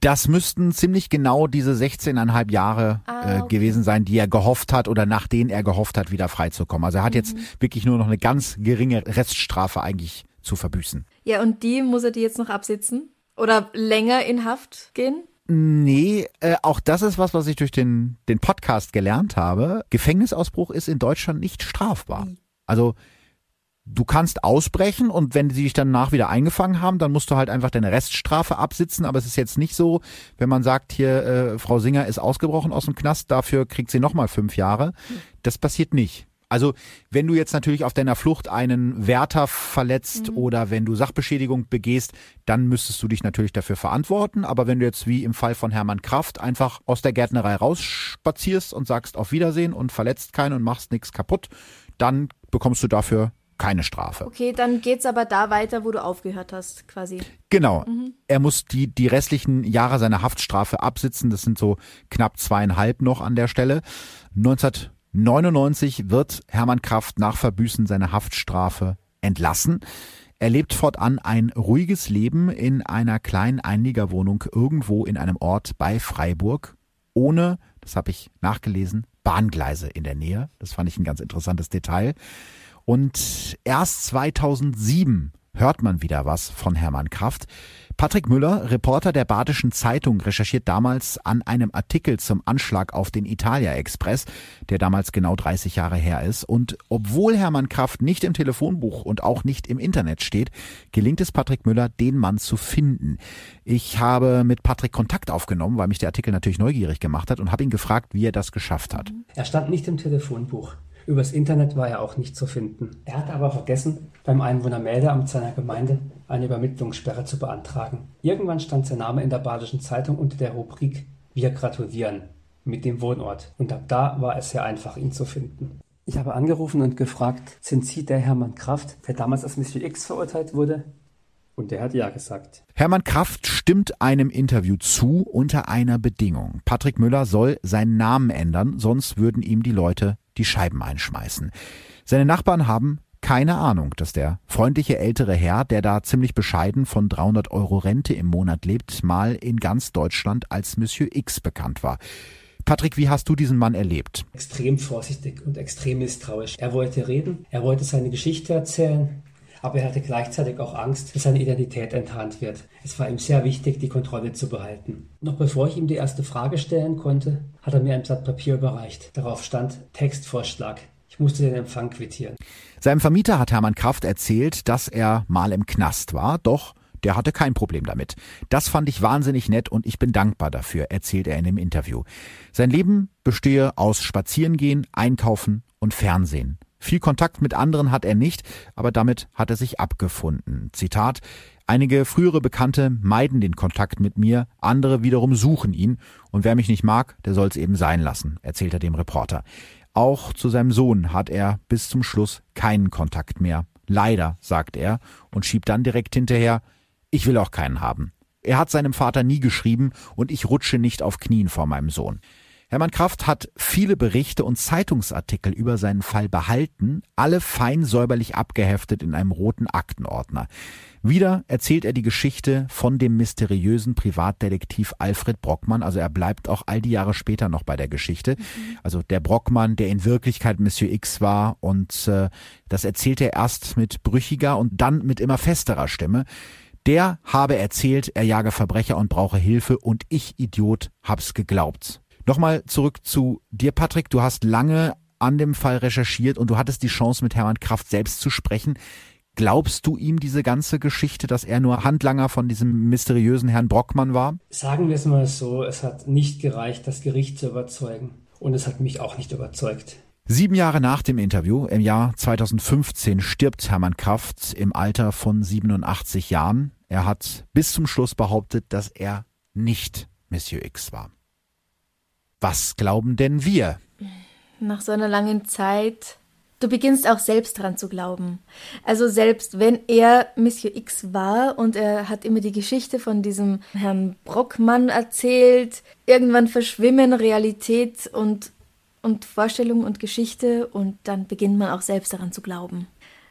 Das müssten ziemlich genau diese 16,5 Jahre ah, äh, okay. äh, gewesen sein, die er gehofft hat oder nach denen er gehofft hat, wieder freizukommen. Also er hat mhm. jetzt wirklich nur noch eine ganz geringe Reststrafe eigentlich zu verbüßen. Ja, und die muss er die jetzt noch absitzen? Oder länger in Haft gehen? Nee, äh, auch das ist was, was ich durch den, den Podcast gelernt habe. Gefängnisausbruch ist in Deutschland nicht strafbar. Also du kannst ausbrechen und wenn sie dich dann nach wieder eingefangen haben, dann musst du halt einfach deine Reststrafe absitzen. Aber es ist jetzt nicht so, wenn man sagt, hier, äh, Frau Singer ist ausgebrochen aus dem Knast, dafür kriegt sie nochmal fünf Jahre. Das passiert nicht. Also wenn du jetzt natürlich auf deiner Flucht einen Wärter verletzt mhm. oder wenn du Sachbeschädigung begehst, dann müsstest du dich natürlich dafür verantworten. Aber wenn du jetzt wie im Fall von Hermann Kraft einfach aus der Gärtnerei rausspazierst und sagst auf Wiedersehen und verletzt keinen und machst nichts kaputt, dann bekommst du dafür keine Strafe. Okay, dann geht's aber da weiter, wo du aufgehört hast, quasi. Genau. Mhm. Er muss die, die restlichen Jahre seiner Haftstrafe absitzen. Das sind so knapp zweieinhalb noch an der Stelle. 19 99 wird Hermann Kraft nach Verbüßen seiner Haftstrafe entlassen. Er lebt fortan ein ruhiges Leben in einer kleinen Einliegerwohnung irgendwo in einem Ort bei Freiburg, ohne, das habe ich nachgelesen, Bahngleise in der Nähe. Das fand ich ein ganz interessantes Detail. Und erst 2007 hört man wieder was von Hermann Kraft. Patrick Müller, Reporter der Badischen Zeitung, recherchiert damals an einem Artikel zum Anschlag auf den Italia Express, der damals genau 30 Jahre her ist. Und obwohl Hermann Kraft nicht im Telefonbuch und auch nicht im Internet steht, gelingt es Patrick Müller, den Mann zu finden. Ich habe mit Patrick Kontakt aufgenommen, weil mich der Artikel natürlich neugierig gemacht hat und habe ihn gefragt, wie er das geschafft hat. Er stand nicht im Telefonbuch. Übers Internet war er auch nicht zu finden. Er hatte aber vergessen, beim Einwohnermeldeamt seiner Gemeinde eine Übermittlungssperre zu beantragen. Irgendwann stand sein Name in der Badischen Zeitung unter der Rubrik Wir gratulieren mit dem Wohnort. Und ab da war es sehr einfach, ihn zu finden. Ich habe angerufen und gefragt, sind Sie der Hermann Kraft, der damals als Monsieur X verurteilt wurde? Und der hat ja gesagt. Hermann Kraft stimmt einem Interview zu unter einer Bedingung. Patrick Müller soll seinen Namen ändern, sonst würden ihm die Leute die Scheiben einschmeißen. Seine Nachbarn haben keine Ahnung, dass der freundliche ältere Herr, der da ziemlich bescheiden von 300 Euro Rente im Monat lebt, mal in ganz Deutschland als Monsieur X bekannt war. Patrick, wie hast du diesen Mann erlebt? Extrem vorsichtig und extrem misstrauisch. Er wollte reden, er wollte seine Geschichte erzählen, aber er hatte gleichzeitig auch Angst, dass seine Identität enttarnt wird. Es war ihm sehr wichtig, die Kontrolle zu behalten. Noch bevor ich ihm die erste Frage stellen konnte, hat er mir ein Blatt Papier überreicht. Darauf stand Textvorschlag. Ich musste den Empfang quittieren. Seinem Vermieter hat Hermann Kraft erzählt, dass er mal im Knast war, doch der hatte kein Problem damit. Das fand ich wahnsinnig nett und ich bin dankbar dafür, erzählt er in dem Interview. Sein Leben bestehe aus Spazierengehen, Einkaufen und Fernsehen. Viel Kontakt mit anderen hat er nicht, aber damit hat er sich abgefunden. Zitat Einige frühere Bekannte meiden den Kontakt mit mir, andere wiederum suchen ihn, und wer mich nicht mag, der soll's eben sein lassen, erzählt er dem Reporter. Auch zu seinem Sohn hat er bis zum Schluss keinen Kontakt mehr. Leider, sagt er und schiebt dann direkt hinterher, ich will auch keinen haben. Er hat seinem Vater nie geschrieben und ich rutsche nicht auf Knien vor meinem Sohn. Hermann Kraft hat viele Berichte und Zeitungsartikel über seinen Fall behalten, alle fein säuberlich abgeheftet in einem roten Aktenordner. Wieder erzählt er die Geschichte von dem mysteriösen Privatdetektiv Alfred Brockmann, also er bleibt auch all die Jahre später noch bei der Geschichte. Mhm. Also der Brockmann, der in Wirklichkeit Monsieur X war und äh, das erzählt er erst mit brüchiger und dann mit immer festerer Stimme. Der habe erzählt, er jage Verbrecher und brauche Hilfe und ich, Idiot, hab's geglaubt. Nochmal zurück zu dir, Patrick. Du hast lange an dem Fall recherchiert und du hattest die Chance, mit Hermann Kraft selbst zu sprechen. Glaubst du ihm diese ganze Geschichte, dass er nur Handlanger von diesem mysteriösen Herrn Brockmann war? Sagen wir es mal so, es hat nicht gereicht, das Gericht zu überzeugen. Und es hat mich auch nicht überzeugt. Sieben Jahre nach dem Interview, im Jahr 2015, stirbt Hermann Kraft im Alter von 87 Jahren. Er hat bis zum Schluss behauptet, dass er nicht Monsieur X war. Was glauben denn wir? Nach so einer langen Zeit, du beginnst auch selbst dran zu glauben. Also selbst wenn er Monsieur X war und er hat immer die Geschichte von diesem Herrn Brockmann erzählt, irgendwann verschwimmen Realität und, und Vorstellung und Geschichte und dann beginnt man auch selbst daran zu glauben.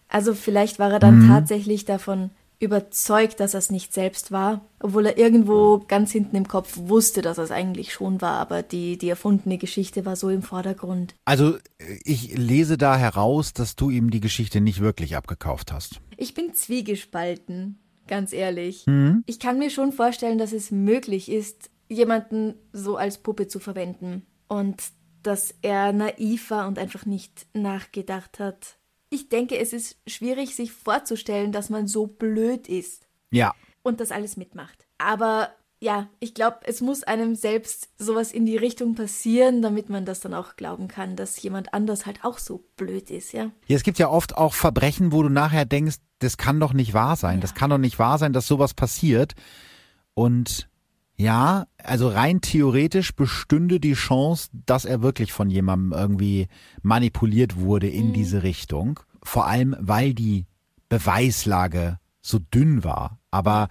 Also vielleicht war er dann mhm. tatsächlich davon überzeugt, dass er es nicht selbst war, obwohl er irgendwo ganz hinten im Kopf wusste, dass er es eigentlich schon war, aber die, die erfundene Geschichte war so im Vordergrund. Also ich lese da heraus, dass du ihm die Geschichte nicht wirklich abgekauft hast. Ich bin zwiegespalten, ganz ehrlich. Mhm. Ich kann mir schon vorstellen, dass es möglich ist, jemanden so als Puppe zu verwenden und dass er naiv war und einfach nicht nachgedacht hat, ich denke, es ist schwierig, sich vorzustellen, dass man so blöd ist. Ja. Und das alles mitmacht. Aber ja, ich glaube, es muss einem selbst sowas in die Richtung passieren, damit man das dann auch glauben kann, dass jemand anders halt auch so blöd ist, ja. Ja, es gibt ja oft auch Verbrechen, wo du nachher denkst, das kann doch nicht wahr sein. Ja. Das kann doch nicht wahr sein, dass sowas passiert. Und ja, also rein theoretisch bestünde die Chance, dass er wirklich von jemandem irgendwie manipuliert wurde in mhm. diese Richtung. Vor allem, weil die Beweislage so dünn war. Aber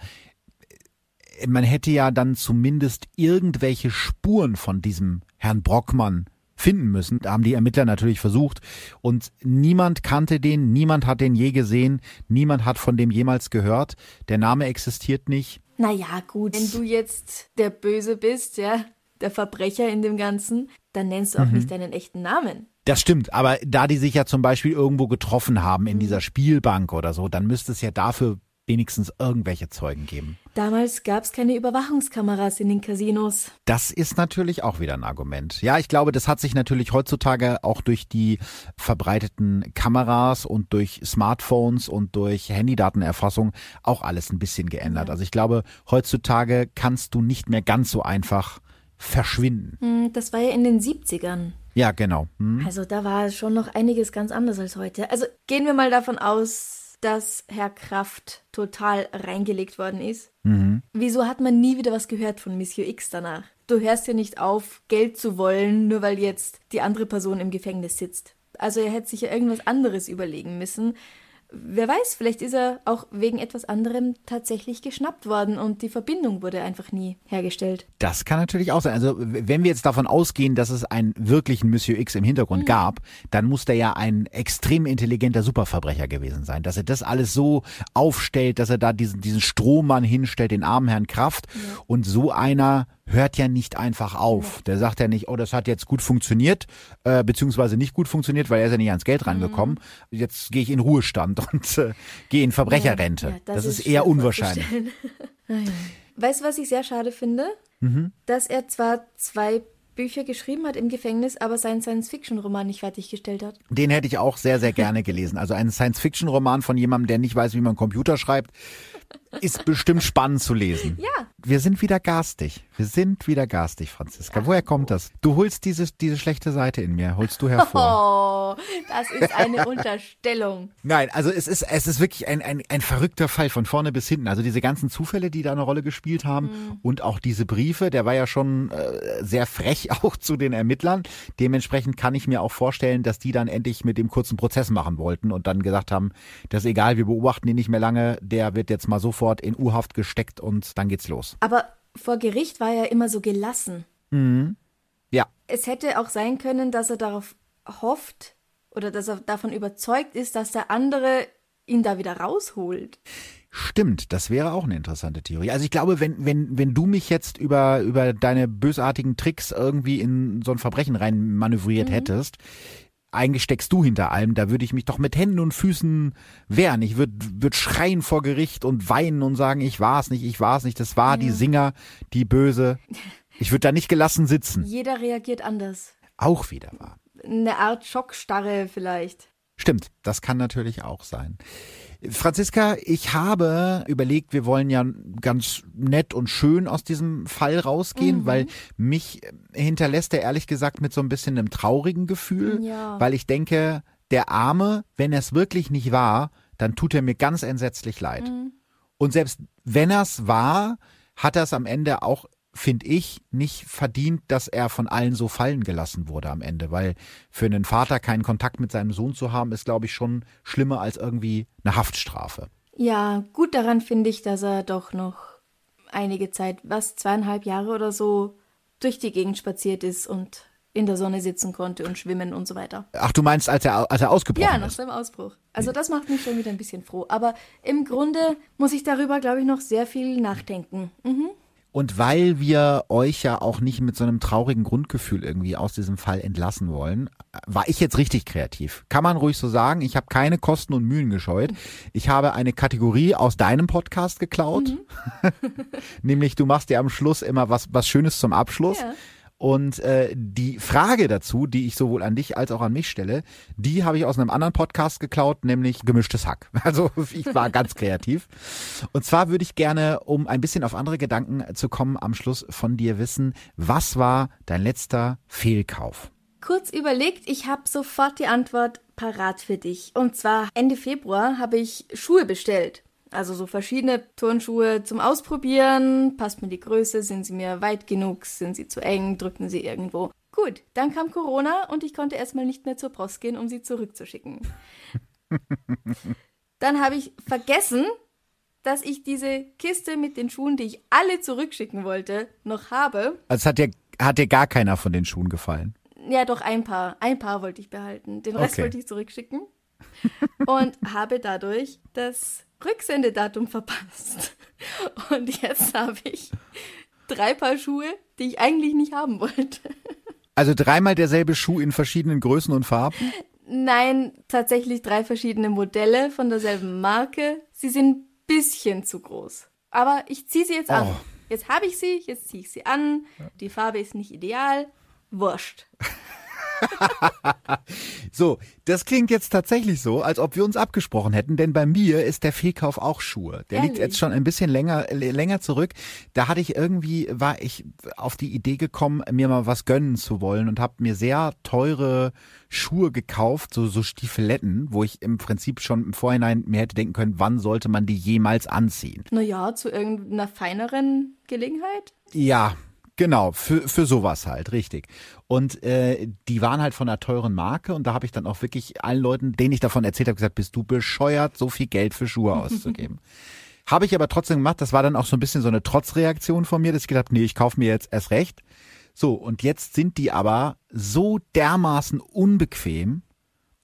äh, man hätte ja dann zumindest irgendwelche Spuren von diesem Herrn Brockmann finden müssen. Da haben die Ermittler natürlich versucht. Und niemand kannte den, niemand hat den je gesehen, niemand hat von dem jemals gehört. Der Name existiert nicht. Naja, gut. Wenn du jetzt der Böse bist, ja, der Verbrecher in dem Ganzen, dann nennst du auch mhm. nicht deinen echten Namen. Das stimmt, aber da die sich ja zum Beispiel irgendwo getroffen haben in mhm. dieser Spielbank oder so, dann müsste es ja dafür wenigstens irgendwelche Zeugen geben. Damals gab es keine Überwachungskameras in den Casinos. Das ist natürlich auch wieder ein Argument. Ja, ich glaube, das hat sich natürlich heutzutage auch durch die verbreiteten Kameras und durch Smartphones und durch Handydatenerfassung auch alles ein bisschen geändert. Also ich glaube, heutzutage kannst du nicht mehr ganz so einfach verschwinden. Hm, das war ja in den 70ern. Ja, genau. Hm. Also da war schon noch einiges ganz anders als heute. Also gehen wir mal davon aus, dass Herr Kraft total reingelegt worden ist. Mhm. Wieso hat man nie wieder was gehört von Monsieur X danach? Du hörst ja nicht auf, Geld zu wollen, nur weil jetzt die andere Person im Gefängnis sitzt. Also er hätte sich ja irgendwas anderes überlegen müssen, wer weiß, vielleicht ist er auch wegen etwas anderem tatsächlich geschnappt worden und die Verbindung wurde einfach nie hergestellt. Das kann natürlich auch sein. Also wenn wir jetzt davon ausgehen, dass es einen wirklichen Monsieur X im Hintergrund mhm. gab, dann muss der ja ein extrem intelligenter Superverbrecher gewesen sein, dass er das alles so aufstellt, dass er da diesen, diesen Strohmann hinstellt, den armen Herrn Kraft ja. und so einer hört ja nicht einfach auf. Der sagt ja nicht, oh, das hat jetzt gut funktioniert, äh, beziehungsweise nicht gut funktioniert, weil er ist ja nicht ans Geld rangekommen. Mhm. Jetzt gehe ich in Ruhestand (laughs) und äh, gehe in Verbrecherrente. Ja, ja, das, das, ist, ist eher unwahrscheinlich. (laughs) weißt du, was ich sehr schade finde? Mhm. Dass er zwar zwei Bücher geschrieben hat im Gefängnis, aber seinen Science-Fiction-Roman nicht fertiggestellt hat. Den hätte ich auch sehr, sehr gerne gelesen. Also einen Science-Fiction-Roman von jemandem, der nicht weiß, wie man Computer schreibt, ist bestimmt spannend zu lesen. Ja. Wir sind wieder garstig. Wir sind wieder garstig, Franziska. Woher kommt das? Du holst diese, diese schlechte Seite in mir, holst du hervor. Oh, das ist eine (laughs) Unterstellung. Nein, also es ist, es ist wirklich ein, ein, ein verrückter Fall von vorne bis hinten. Also diese ganzen Zufälle, die da eine Rolle gespielt haben mhm. und auch diese Briefe, der war ja schon äh, sehr frech (laughs) auch zu den Ermittlern. Dementsprechend kann ich mir auch vorstellen, dass die dann endlich mit dem kurzen Prozess machen wollten und dann gesagt haben, das ist egal, wir beobachten ihn nicht mehr lange, der wird jetzt mal sofort in U-Haft gesteckt und dann geht's los. Aber vor Gericht war er immer so gelassen. Mhm. Ja. Es hätte auch sein können, dass er darauf hofft oder dass er davon überzeugt ist, dass der andere ihn da wieder rausholt. Stimmt, das wäre auch eine interessante Theorie. Also ich glaube, wenn, wenn, wenn du mich jetzt über, über deine bösartigen Tricks irgendwie in so ein Verbrechen rein manövriert mhm. hättest, eigentlich steckst du hinter allem, da würde ich mich doch mit Händen und Füßen wehren. Ich würde würd schreien vor Gericht und weinen und sagen, ich war es nicht, ich war es nicht, das war ja. die Singer, die Böse. Ich würde da nicht gelassen sitzen. Jeder reagiert anders. Auch wieder wahr. Eine Art Schockstarre vielleicht. Stimmt, das kann natürlich auch sein. Franziska, ich habe überlegt, wir wollen ja ganz nett und schön aus diesem Fall rausgehen, mhm. weil mich hinterlässt er ehrlich gesagt mit so ein bisschen einem traurigen Gefühl, ja. weil ich denke, der Arme, wenn er es wirklich nicht war, dann tut er mir ganz entsetzlich leid. Mhm. Und selbst wenn er es war, hat er es am Ende auch finde ich, nicht verdient, dass er von allen so fallen gelassen wurde am Ende, weil für einen Vater keinen Kontakt mit seinem Sohn zu haben, ist, glaube ich, schon schlimmer als irgendwie eine Haftstrafe. Ja, gut daran finde ich, dass er doch noch einige Zeit, was, zweieinhalb Jahre oder so, durch die Gegend spaziert ist und in der Sonne sitzen konnte und schwimmen und so weiter. Ach, du meinst, als er, als er ausgebrochen ist? Ja, nach seinem Ausbruch. Also das macht mich schon wieder ein bisschen froh. Aber im Grunde muss ich darüber, glaube ich, noch sehr viel nachdenken. Mhm. Und weil wir euch ja auch nicht mit so einem traurigen Grundgefühl irgendwie aus diesem Fall entlassen wollen, war ich jetzt richtig kreativ. Kann man ruhig so sagen. Ich habe keine Kosten und Mühen gescheut. Ich habe eine Kategorie aus deinem Podcast geklaut. Mhm. (laughs) Nämlich du machst dir am Schluss immer was, was Schönes zum Abschluss. Ja. Und äh, die Frage dazu, die ich sowohl an dich als auch an mich stelle, die habe ich aus einem anderen Podcast geklaut, nämlich gemischtes Hack. (laughs) Also ich war ganz kreativ. Und zwar würde ich gerne, um ein bisschen auf andere Gedanken zu kommen, am Schluss von dir wissen, was war dein letzter Fehlkauf? Kurz überlegt, ich habe sofort die Antwort parat für dich. Und zwar Ende Februar habe ich Schuhe bestellt. Also so verschiedene Turnschuhe zum Ausprobieren. Passt mir die Größe? Sind sie mir weit genug? Sind sie zu eng? Drücken sie irgendwo? Gut, dann kam Corona und ich konnte erstmal nicht mehr zur Post gehen, um sie zurückzuschicken. (laughs) dann habe ich vergessen, dass ich diese Kiste mit den Schuhen, die ich alle zurückschicken wollte, noch habe. Also hat dir, hat dir gar keiner von den Schuhen gefallen? Ja, doch ein paar. Ein paar wollte ich behalten. Den Rest okay. wollte ich zurückschicken. und habe dadurch das Rücksendedatum verpasst. (laughs) Und jetzt habe ich drei Paar Schuhe, die ich eigentlich nicht haben wollte. Also dreimal derselbe Schuh in verschiedenen Größen und Farben? Nein, tatsächlich drei verschiedene Modelle von derselben Marke. Sie sind ein bisschen zu groß. Aber ich ziehe sie jetzt an. Oh. Jetzt habe ich sie, jetzt ziehe ich sie an. Die Farbe ist nicht ideal. Wurscht. (laughs) (laughs) so, das klingt jetzt tatsächlich so, als ob wir uns abgesprochen hätten, denn bei mir ist der Fehlkauf auch Schuhe. Der Ehrlich? liegt jetzt schon ein bisschen länger, länger zurück. Da hatte ich irgendwie, war ich auf die Idee gekommen, mir mal was gönnen zu wollen und habe mir sehr teure Schuhe gekauft, so, so Stiefeletten, wo ich im Prinzip schon im Vorhinein mir hätte denken können, wann sollte man die jemals anziehen. Naja, zu irgendeiner feineren Gelegenheit? Ja, Genau, für, für sowas halt, richtig. Und äh, die waren halt von einer teuren Marke und da habe ich dann auch wirklich allen Leuten, denen ich davon erzählt habe, gesagt, bist du bescheuert, so viel Geld für Schuhe auszugeben. (laughs) habe ich aber trotzdem gemacht, das war dann auch so ein bisschen so eine Trotzreaktion von mir, dass ich gedacht habe, nee, ich kaufe mir jetzt erst recht. So, und jetzt sind die aber so dermaßen unbequem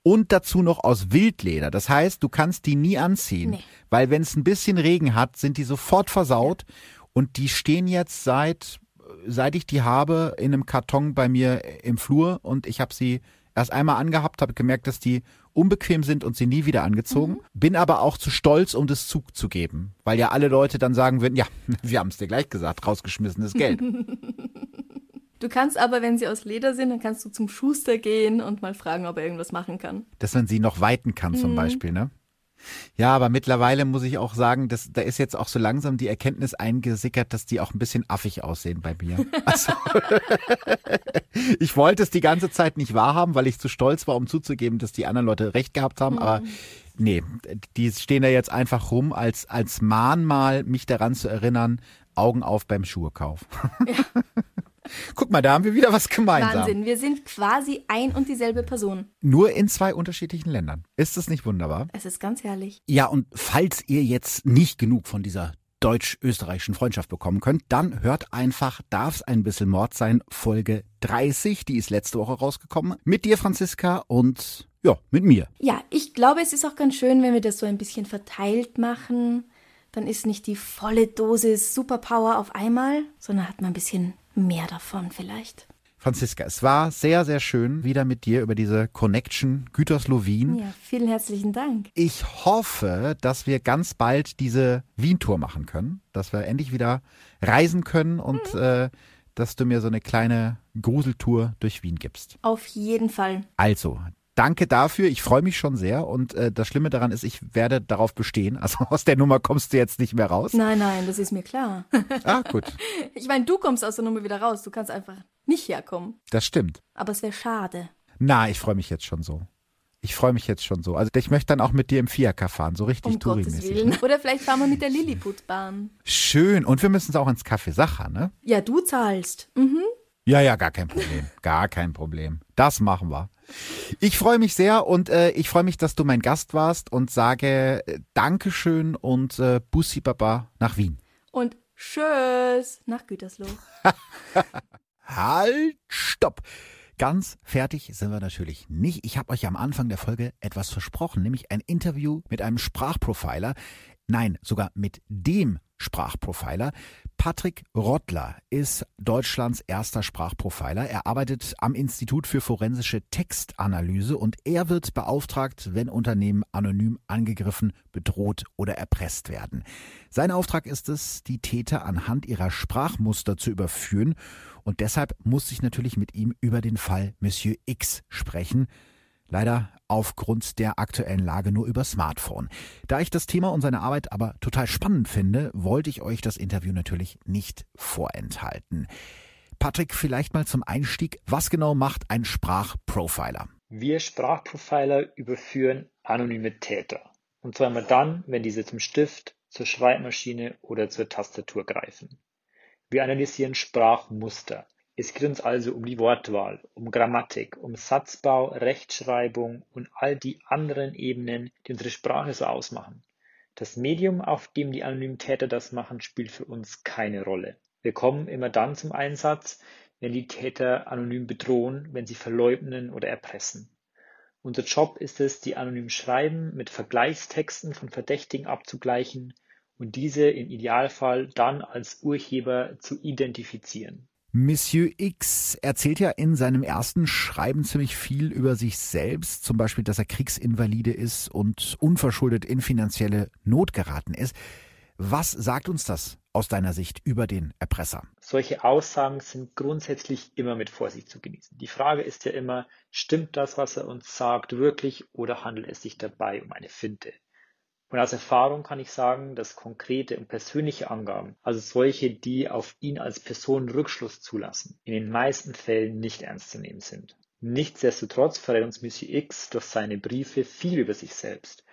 und dazu noch aus Wildleder. Das heißt, du kannst die nie anziehen, nee. weil wenn es ein bisschen Regen hat, sind die sofort versaut und die stehen jetzt seit seit ich die habe in einem Karton bei mir im Flur und ich habe sie erst einmal angehabt, habe gemerkt, dass die unbequem sind und sie nie wieder angezogen. Mhm. Bin aber auch zu stolz, um das Zug zu geben, weil ja alle Leute dann sagen würden, ja, (laughs) wir haben es dir gleich gesagt, rausgeschmissenes Geld. (laughs) Du kannst aber, wenn sie aus Leder sind, dann kannst du zum Schuster gehen und mal fragen, ob er irgendwas machen kann. Dass man sie noch weiten kann zum mhm. Beispiel, ne? Ja, aber mittlerweile muss ich auch sagen, dass, da ist jetzt auch so langsam die Erkenntnis eingesickert, dass die auch ein bisschen affig aussehen bei mir. (laughs) Also, (laughs) ich wollte es die ganze Zeit nicht wahrhaben, weil ich zu stolz war, um zuzugeben, dass die anderen Leute recht gehabt haben, mhm. aber nee, die stehen da jetzt einfach rum als, als Mahnmal, mich daran zu erinnern, Augen auf beim Schuhekauf. Ja. (laughs) Guck mal, da haben wir wieder was gemeinsam. Wahnsinn, wir sind quasi ein und dieselbe Person. Nur in zwei unterschiedlichen Ländern. Ist das nicht wunderbar? Es ist ganz herrlich. Ja, und falls ihr jetzt nicht genug von dieser deutsch-österreichischen Freundschaft bekommen könnt, dann hört einfach Darf's ein bisschen Mord sein, Folge 30, die ist letzte Woche rausgekommen, mit dir, Franziska, und ja, mit mir. Ja, ich glaube, es ist auch ganz schön, wenn wir das so ein bisschen verteilt machen. Dann ist nicht die volle Dosis Superpower auf einmal, sondern hat man ein bisschen mehr davon vielleicht. Franziska, es war sehr, sehr schön, wieder mit dir über diese Connection Gütersloh-Wien. Ja, vielen herzlichen Dank. Ich hoffe, dass wir ganz bald diese Wien-Tour machen können, dass wir endlich wieder reisen können und mhm. äh, dass du mir so eine kleine Gruseltour durch Wien gibst. Auf jeden Fall. Also, danke dafür. Ich freue mich schon sehr. Und äh, das Schlimme daran ist, ich werde darauf bestehen. Also (laughs) aus der Nummer kommst du jetzt nicht mehr raus. Nein, nein, das ist mir klar. (laughs) Ah, gut. Ich meine, du kommst aus der Nummer wieder raus. Du kannst einfach nicht herkommen. Das stimmt. Aber es wäre schade. Na, ich freue mich jetzt schon so. Ich freue mich jetzt schon so. Also ich möchte dann auch mit dir im Fiaker fahren, so richtig um Touri-mäßig. Ne? Oder vielleicht fahren wir mit der Lilliputbahn. Schön. Und wir müssen es auch ins Café Sacher, ne? Ja, du zahlst. Mhm. Ja, ja, gar kein Problem. Gar kein Problem. Das machen wir. Ich freue mich sehr und äh, ich freue mich, dass du mein Gast warst und sage äh, Dankeschön und äh, Bussi Baba nach Wien. Und Tschüss nach Gütersloh. (laughs) halt, stopp. Ganz fertig sind wir natürlich nicht. Ich habe euch am Anfang der Folge etwas versprochen, nämlich ein Interview mit einem Sprachprofiler. Nein, sogar mit dem Sprachprofiler. Patrick Rottler ist Deutschlands erster Sprachprofiler. Er arbeitet am Institut für forensische Textanalyse und er wird beauftragt, wenn Unternehmen anonym angegriffen, bedroht oder erpresst werden. Sein Auftrag ist es, die Täter anhand ihrer Sprachmuster zu überführen und deshalb muss ich natürlich mit ihm über den Fall Monsieur X sprechen. Leider aufgrund der aktuellen Lage nur über Smartphone. Da ich das Thema und seine Arbeit aber total spannend finde, wollte ich euch das Interview natürlich nicht vorenthalten. Patrick, vielleicht mal zum Einstieg. Was genau macht ein Sprachprofiler? Wir Sprachprofiler überführen anonyme Täter. Und zwar immer dann, wenn diese zum Stift, zur Schreibmaschine oder zur Tastatur greifen. Wir analysieren Sprachmuster. Es geht uns also um die Wortwahl, um Grammatik, um Satzbau, Rechtschreibung und all die anderen Ebenen, die unsere Sprache so ausmachen. Das Medium, auf dem die anonymen Täter das machen, spielt für uns keine Rolle. Wir kommen immer dann zum Einsatz, wenn die Täter anonym bedrohen, wenn sie verleugnen oder erpressen. Unser Job ist es, die anonym Schreiben mit Vergleichstexten von Verdächtigen abzugleichen und diese im Idealfall dann als Urheber zu identifizieren. Monsieur X erzählt ja in seinem ersten Schreiben ziemlich viel über sich selbst, zum Beispiel, dass er Kriegsinvalide ist und unverschuldet in finanzielle Not geraten ist. Was sagt uns das aus deiner Sicht über den Erpresser? Solche Aussagen sind grundsätzlich immer mit Vorsicht zu genießen. Die Frage ist ja immer, stimmt das, was er uns sagt, wirklich oder handelt es sich dabei um eine Finte? Und aus Erfahrung kann ich sagen, dass konkrete und persönliche Angaben, also solche, die auf ihn als Person Rückschluss zulassen, in den meisten Fällen nicht ernst zu nehmen sind. Nichtsdestotrotz verrät uns Monsieur X durch seine Briefe viel über sich selbst.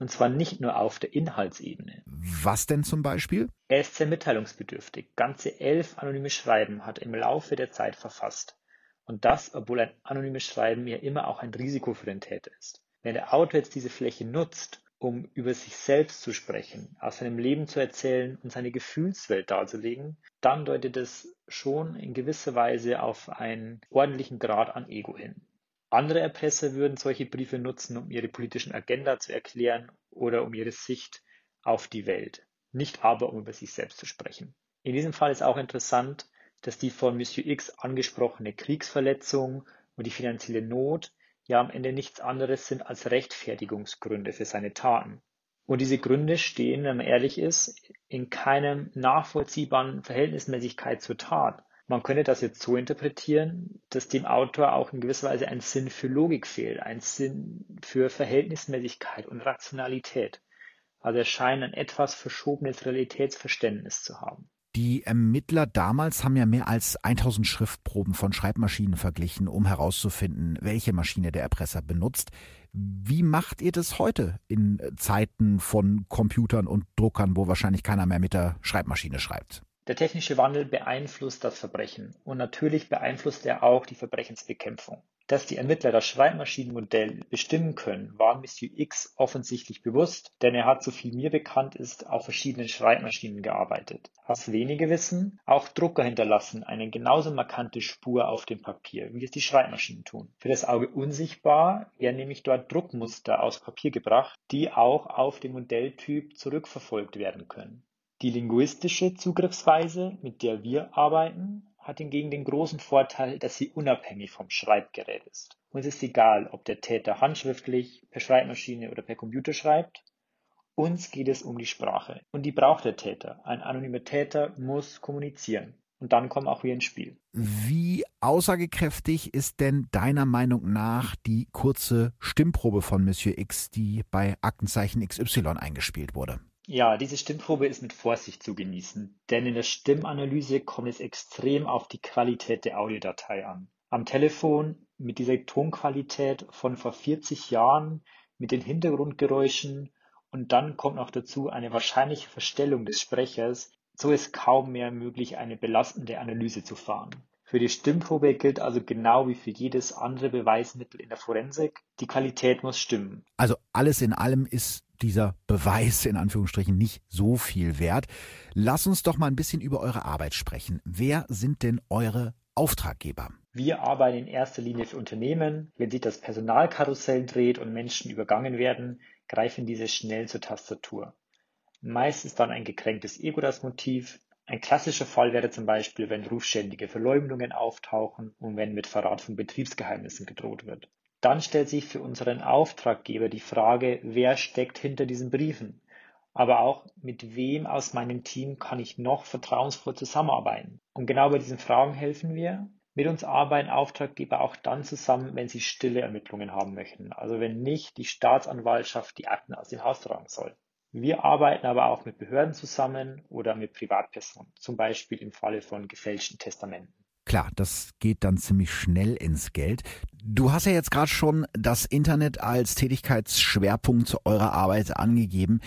Und zwar nicht nur auf der Inhaltsebene. Was denn zum Beispiel? Er ist sehr mitteilungsbedürftig. Ganze elf anonyme Schreiben hat er im Laufe der Zeit verfasst. Und das, obwohl ein anonymes Schreiben ja immer auch ein Risiko für den Täter ist. Wenn der Autor jetzt diese Fläche nutzt, um über sich selbst zu sprechen, aus seinem Leben zu erzählen und seine Gefühlswelt darzulegen, dann deutet es schon in gewisser Weise auf einen ordentlichen Grad an Ego hin. Andere Erpresser würden solche Briefe nutzen, um ihre politischen Agenda zu erklären oder um ihre Sicht auf die Welt, nicht aber um über sich selbst zu sprechen. In diesem Fall ist auch interessant, dass die von Monsieur X angesprochene Kriegsverletzung und die finanzielle Not ja am Ende nichts anderes sind als Rechtfertigungsgründe für seine Taten. Und diese Gründe stehen, wenn man ehrlich ist, in keinem nachvollziehbaren Verhältnismäßigkeit zur Tat. Man könnte das jetzt so interpretieren, dass dem Autor auch in gewisser Weise ein Sinn für Logik fehlt, ein Sinn für Verhältnismäßigkeit und Rationalität. Also er scheint ein etwas verschobenes Realitätsverständnis zu haben. Die Ermittler damals haben ja mehr als 1000 Schriftproben von Schreibmaschinen verglichen, um herauszufinden, welche Maschine der Erpresser benutzt. Wie macht ihr das heute in Zeiten von Computern und Druckern, wo wahrscheinlich keiner mehr mit der Schreibmaschine schreibt? Der technische Wandel beeinflusst das Verbrechen und natürlich beeinflusst er auch die Verbrechensbekämpfung. Dass die Ermittler das Schreibmaschinenmodell bestimmen können, war Monsieur X offensichtlich bewusst, denn er hat, so viel mir bekannt ist, auf verschiedenen Schreibmaschinen gearbeitet. Was wenige wissen, auch Drucker hinterlassen eine genauso markante Spur auf dem Papier, wie es die Schreibmaschinen tun. Für das Auge unsichtbar werden nämlich dort Druckmuster aus Papier gebracht, die auch auf den Modelltyp zurückverfolgt werden können. Die linguistische Zugriffsweise, mit der wir arbeiten, hat hingegen den großen Vorteil, dass sie unabhängig vom Schreibgerät ist. Uns ist egal, ob der Täter handschriftlich, per Schreibmaschine oder per Computer schreibt. Uns geht es um die Sprache. Und die braucht der Täter. Ein anonymer Täter muss kommunizieren. Und dann kommen auch wir ins Spiel. Wie aussagekräftig ist denn deiner Meinung nach die kurze Stimmprobe von Monsieur X, die bei Aktenzeichen XY eingespielt wurde? Ja, diese Stimmprobe ist mit Vorsicht zu genießen, denn in der Stimmanalyse kommt es extrem auf die Qualität der Audiodatei an. Am Telefon mit dieser Tonqualität von vor 40 Jahren, mit den Hintergrundgeräuschen und dann kommt noch dazu eine wahrscheinliche Verstellung des Sprechers, so ist kaum mehr möglich, eine belastende Analyse zu fahren. Für die Stimmprobe gilt also genau wie für jedes andere Beweismittel in der Forensik, die Qualität muss stimmen. Also alles in allem ist dieser Beweis in Anführungsstrichen nicht so viel wert. Lass uns doch mal ein bisschen über eure Arbeit sprechen. Wer sind denn eure Auftraggeber? Wir arbeiten in erster Linie für Unternehmen. Wenn sich das Personalkarussell dreht und Menschen übergangen werden, greifen diese schnell zur Tastatur. Meist ist dann ein gekränktes Ego das Motiv. Ein klassischer Fall wäre zum Beispiel, wenn rufständige Verleumdungen auftauchen und wenn mit Verrat von Betriebsgeheimnissen gedroht wird. Dann stellt sich für unseren Auftraggeber die Frage, wer steckt hinter diesen Briefen? Aber auch, mit wem aus meinem Team kann ich noch vertrauensvoll zusammenarbeiten? Und genau bei diesen Fragen helfen wir. Mit uns arbeiten Auftraggeber auch dann zusammen, wenn sie stille Ermittlungen haben möchten. Also wenn nicht die Staatsanwaltschaft die Akten aus dem Haus tragen soll. Wir arbeiten aber auch mit Behörden zusammen oder mit Privatpersonen, zum Beispiel im Falle von gefälschten Testamenten. Klar, das geht dann ziemlich schnell ins Geld. Du hast ja jetzt gerade schon das Internet als Tätigkeitsschwerpunkt zu eurer Arbeit angegeben.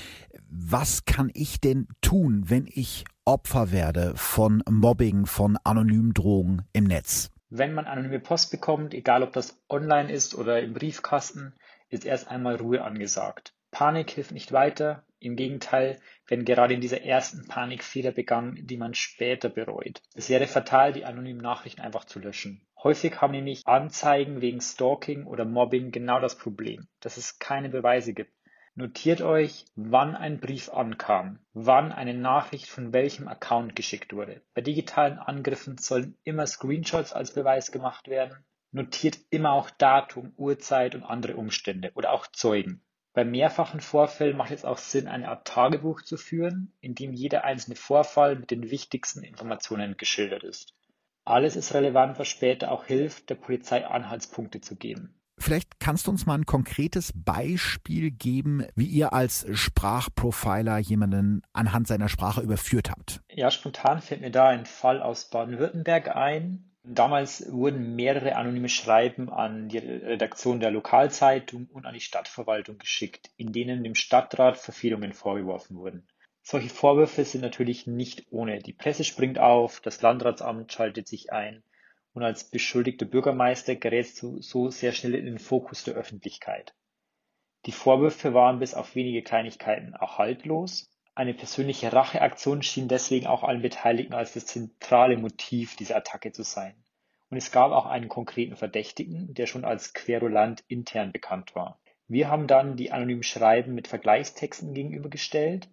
Was kann ich denn tun, wenn ich Opfer werde von Mobbing, von anonymen Drogen im Netz? Wenn man anonyme Post bekommt, egal ob das online ist oder im Briefkasten, ist erst einmal Ruhe angesagt. Panik hilft nicht weiter, im Gegenteil, wenn gerade in dieser ersten Panik Fehler begangen, die man später bereut. Es wäre fatal, die anonymen Nachrichten einfach zu löschen. Häufig haben nämlich Anzeigen wegen Stalking oder Mobbing genau das Problem, dass es keine Beweise gibt. Notiert euch, wann ein Brief ankam, wann eine Nachricht von welchem Account geschickt wurde. Bei digitalen Angriffen sollen immer Screenshots als Beweis gemacht werden. Notiert immer auch Datum, Uhrzeit und andere Umstände oder auch Zeugen. Bei mehrfachen Vorfällen macht es auch Sinn, eine Art Tagebuch zu führen, in dem jeder einzelne Vorfall mit den wichtigsten Informationen geschildert ist. Alles ist relevant, was später auch hilft, der Polizei Anhaltspunkte zu geben. Vielleicht kannst du uns mal ein konkretes Beispiel geben, wie ihr als Sprachprofiler jemanden anhand seiner Sprache überführt habt. Ja, spontan fällt mir da ein Fall aus Baden-Württemberg ein. Damals wurden mehrere anonyme Schreiben an die Redaktion der Lokalzeitung und an die Stadtverwaltung geschickt, in denen dem Stadtrat Verfehlungen vorgeworfen wurden. Solche Vorwürfe sind natürlich nicht ohne. Die Presse springt auf, das Landratsamt schaltet sich ein und als beschuldigter Bürgermeister gerätst du so sehr schnell in den Fokus der Öffentlichkeit. Die Vorwürfe waren bis auf wenige Kleinigkeiten auch haltlos. Eine persönliche Racheaktion schien deswegen auch allen Beteiligten als das zentrale Motiv dieser Attacke zu sein. Und es gab auch einen konkreten Verdächtigen, der schon als Querulant intern bekannt war. Wir haben dann die anonymen Schreiben mit Vergleichstexten gegenübergestellt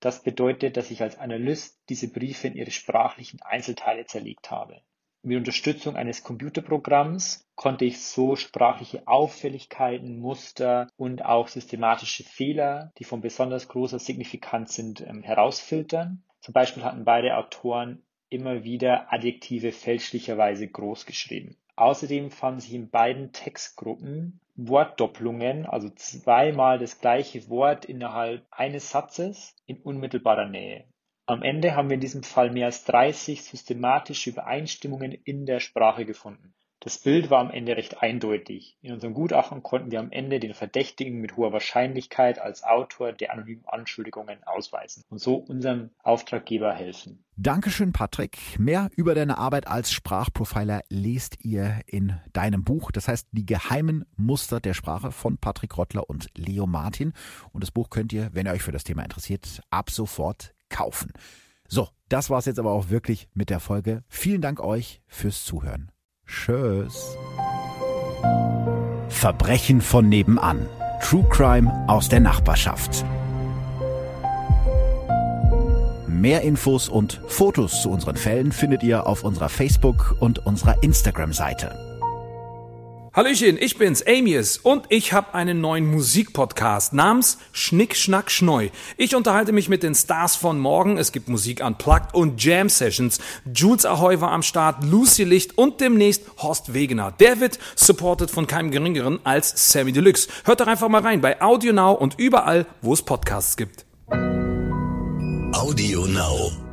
das bedeutet, dass ich als Analyst diese Briefe in ihre sprachlichen Einzelteile zerlegt habe. Mit Unterstützung eines Computerprogramms konnte ich so sprachliche Auffälligkeiten, Muster und auch systematische Fehler, die von besonders großer Signifikanz sind, ähm, herausfiltern. Zum Beispiel hatten beide Autoren immer wieder Adjektive fälschlicherweise groß geschrieben. Außerdem fanden sich in beiden Textgruppen Wortdopplungen, also zweimal das gleiche Wort innerhalb eines Satzes in unmittelbarer Nähe. Am Ende haben wir in diesem Fall mehr als 30 systematische Übereinstimmungen in der Sprache gefunden. Das Bild war am Ende recht eindeutig. In unserem Gutachten konnten wir am Ende den Verdächtigen mit hoher Wahrscheinlichkeit als Autor der anonymen Anschuldigungen ausweisen und so unserem Auftraggeber helfen. Dankeschön, Patrick. Mehr über deine Arbeit als Sprachprofiler lest ihr in deinem Buch. Das heißt Die geheimen Muster der Sprache von Patrick Rottler und Leo Martin. Und das Buch könnt ihr, wenn ihr euch für das Thema interessiert, ab sofort kaufen. So, das war's jetzt aber auch wirklich mit der Folge. Vielen Dank euch fürs Zuhören. Tschüss. Verbrechen von nebenan. True Crime aus der Nachbarschaft. Mehr Infos und Fotos zu unseren Fällen findet ihr auf unserer Facebook- und unserer Instagram-Seite. Hallöchen, ich bin's, Amius, und ich habe einen neuen Musikpodcast namens Schnick, Schnack, Schneu. Ich unterhalte mich mit den Stars von morgen. Es gibt Musik unplugged und Jam Sessions. Jules Ahoy war am Start, Lucy Licht und demnächst Horst Wegener. Der wird supported von keinem geringeren als Sammy Deluxe. Hört doch einfach mal rein bei Audio Now und überall, wo es Podcasts gibt. Audio Now.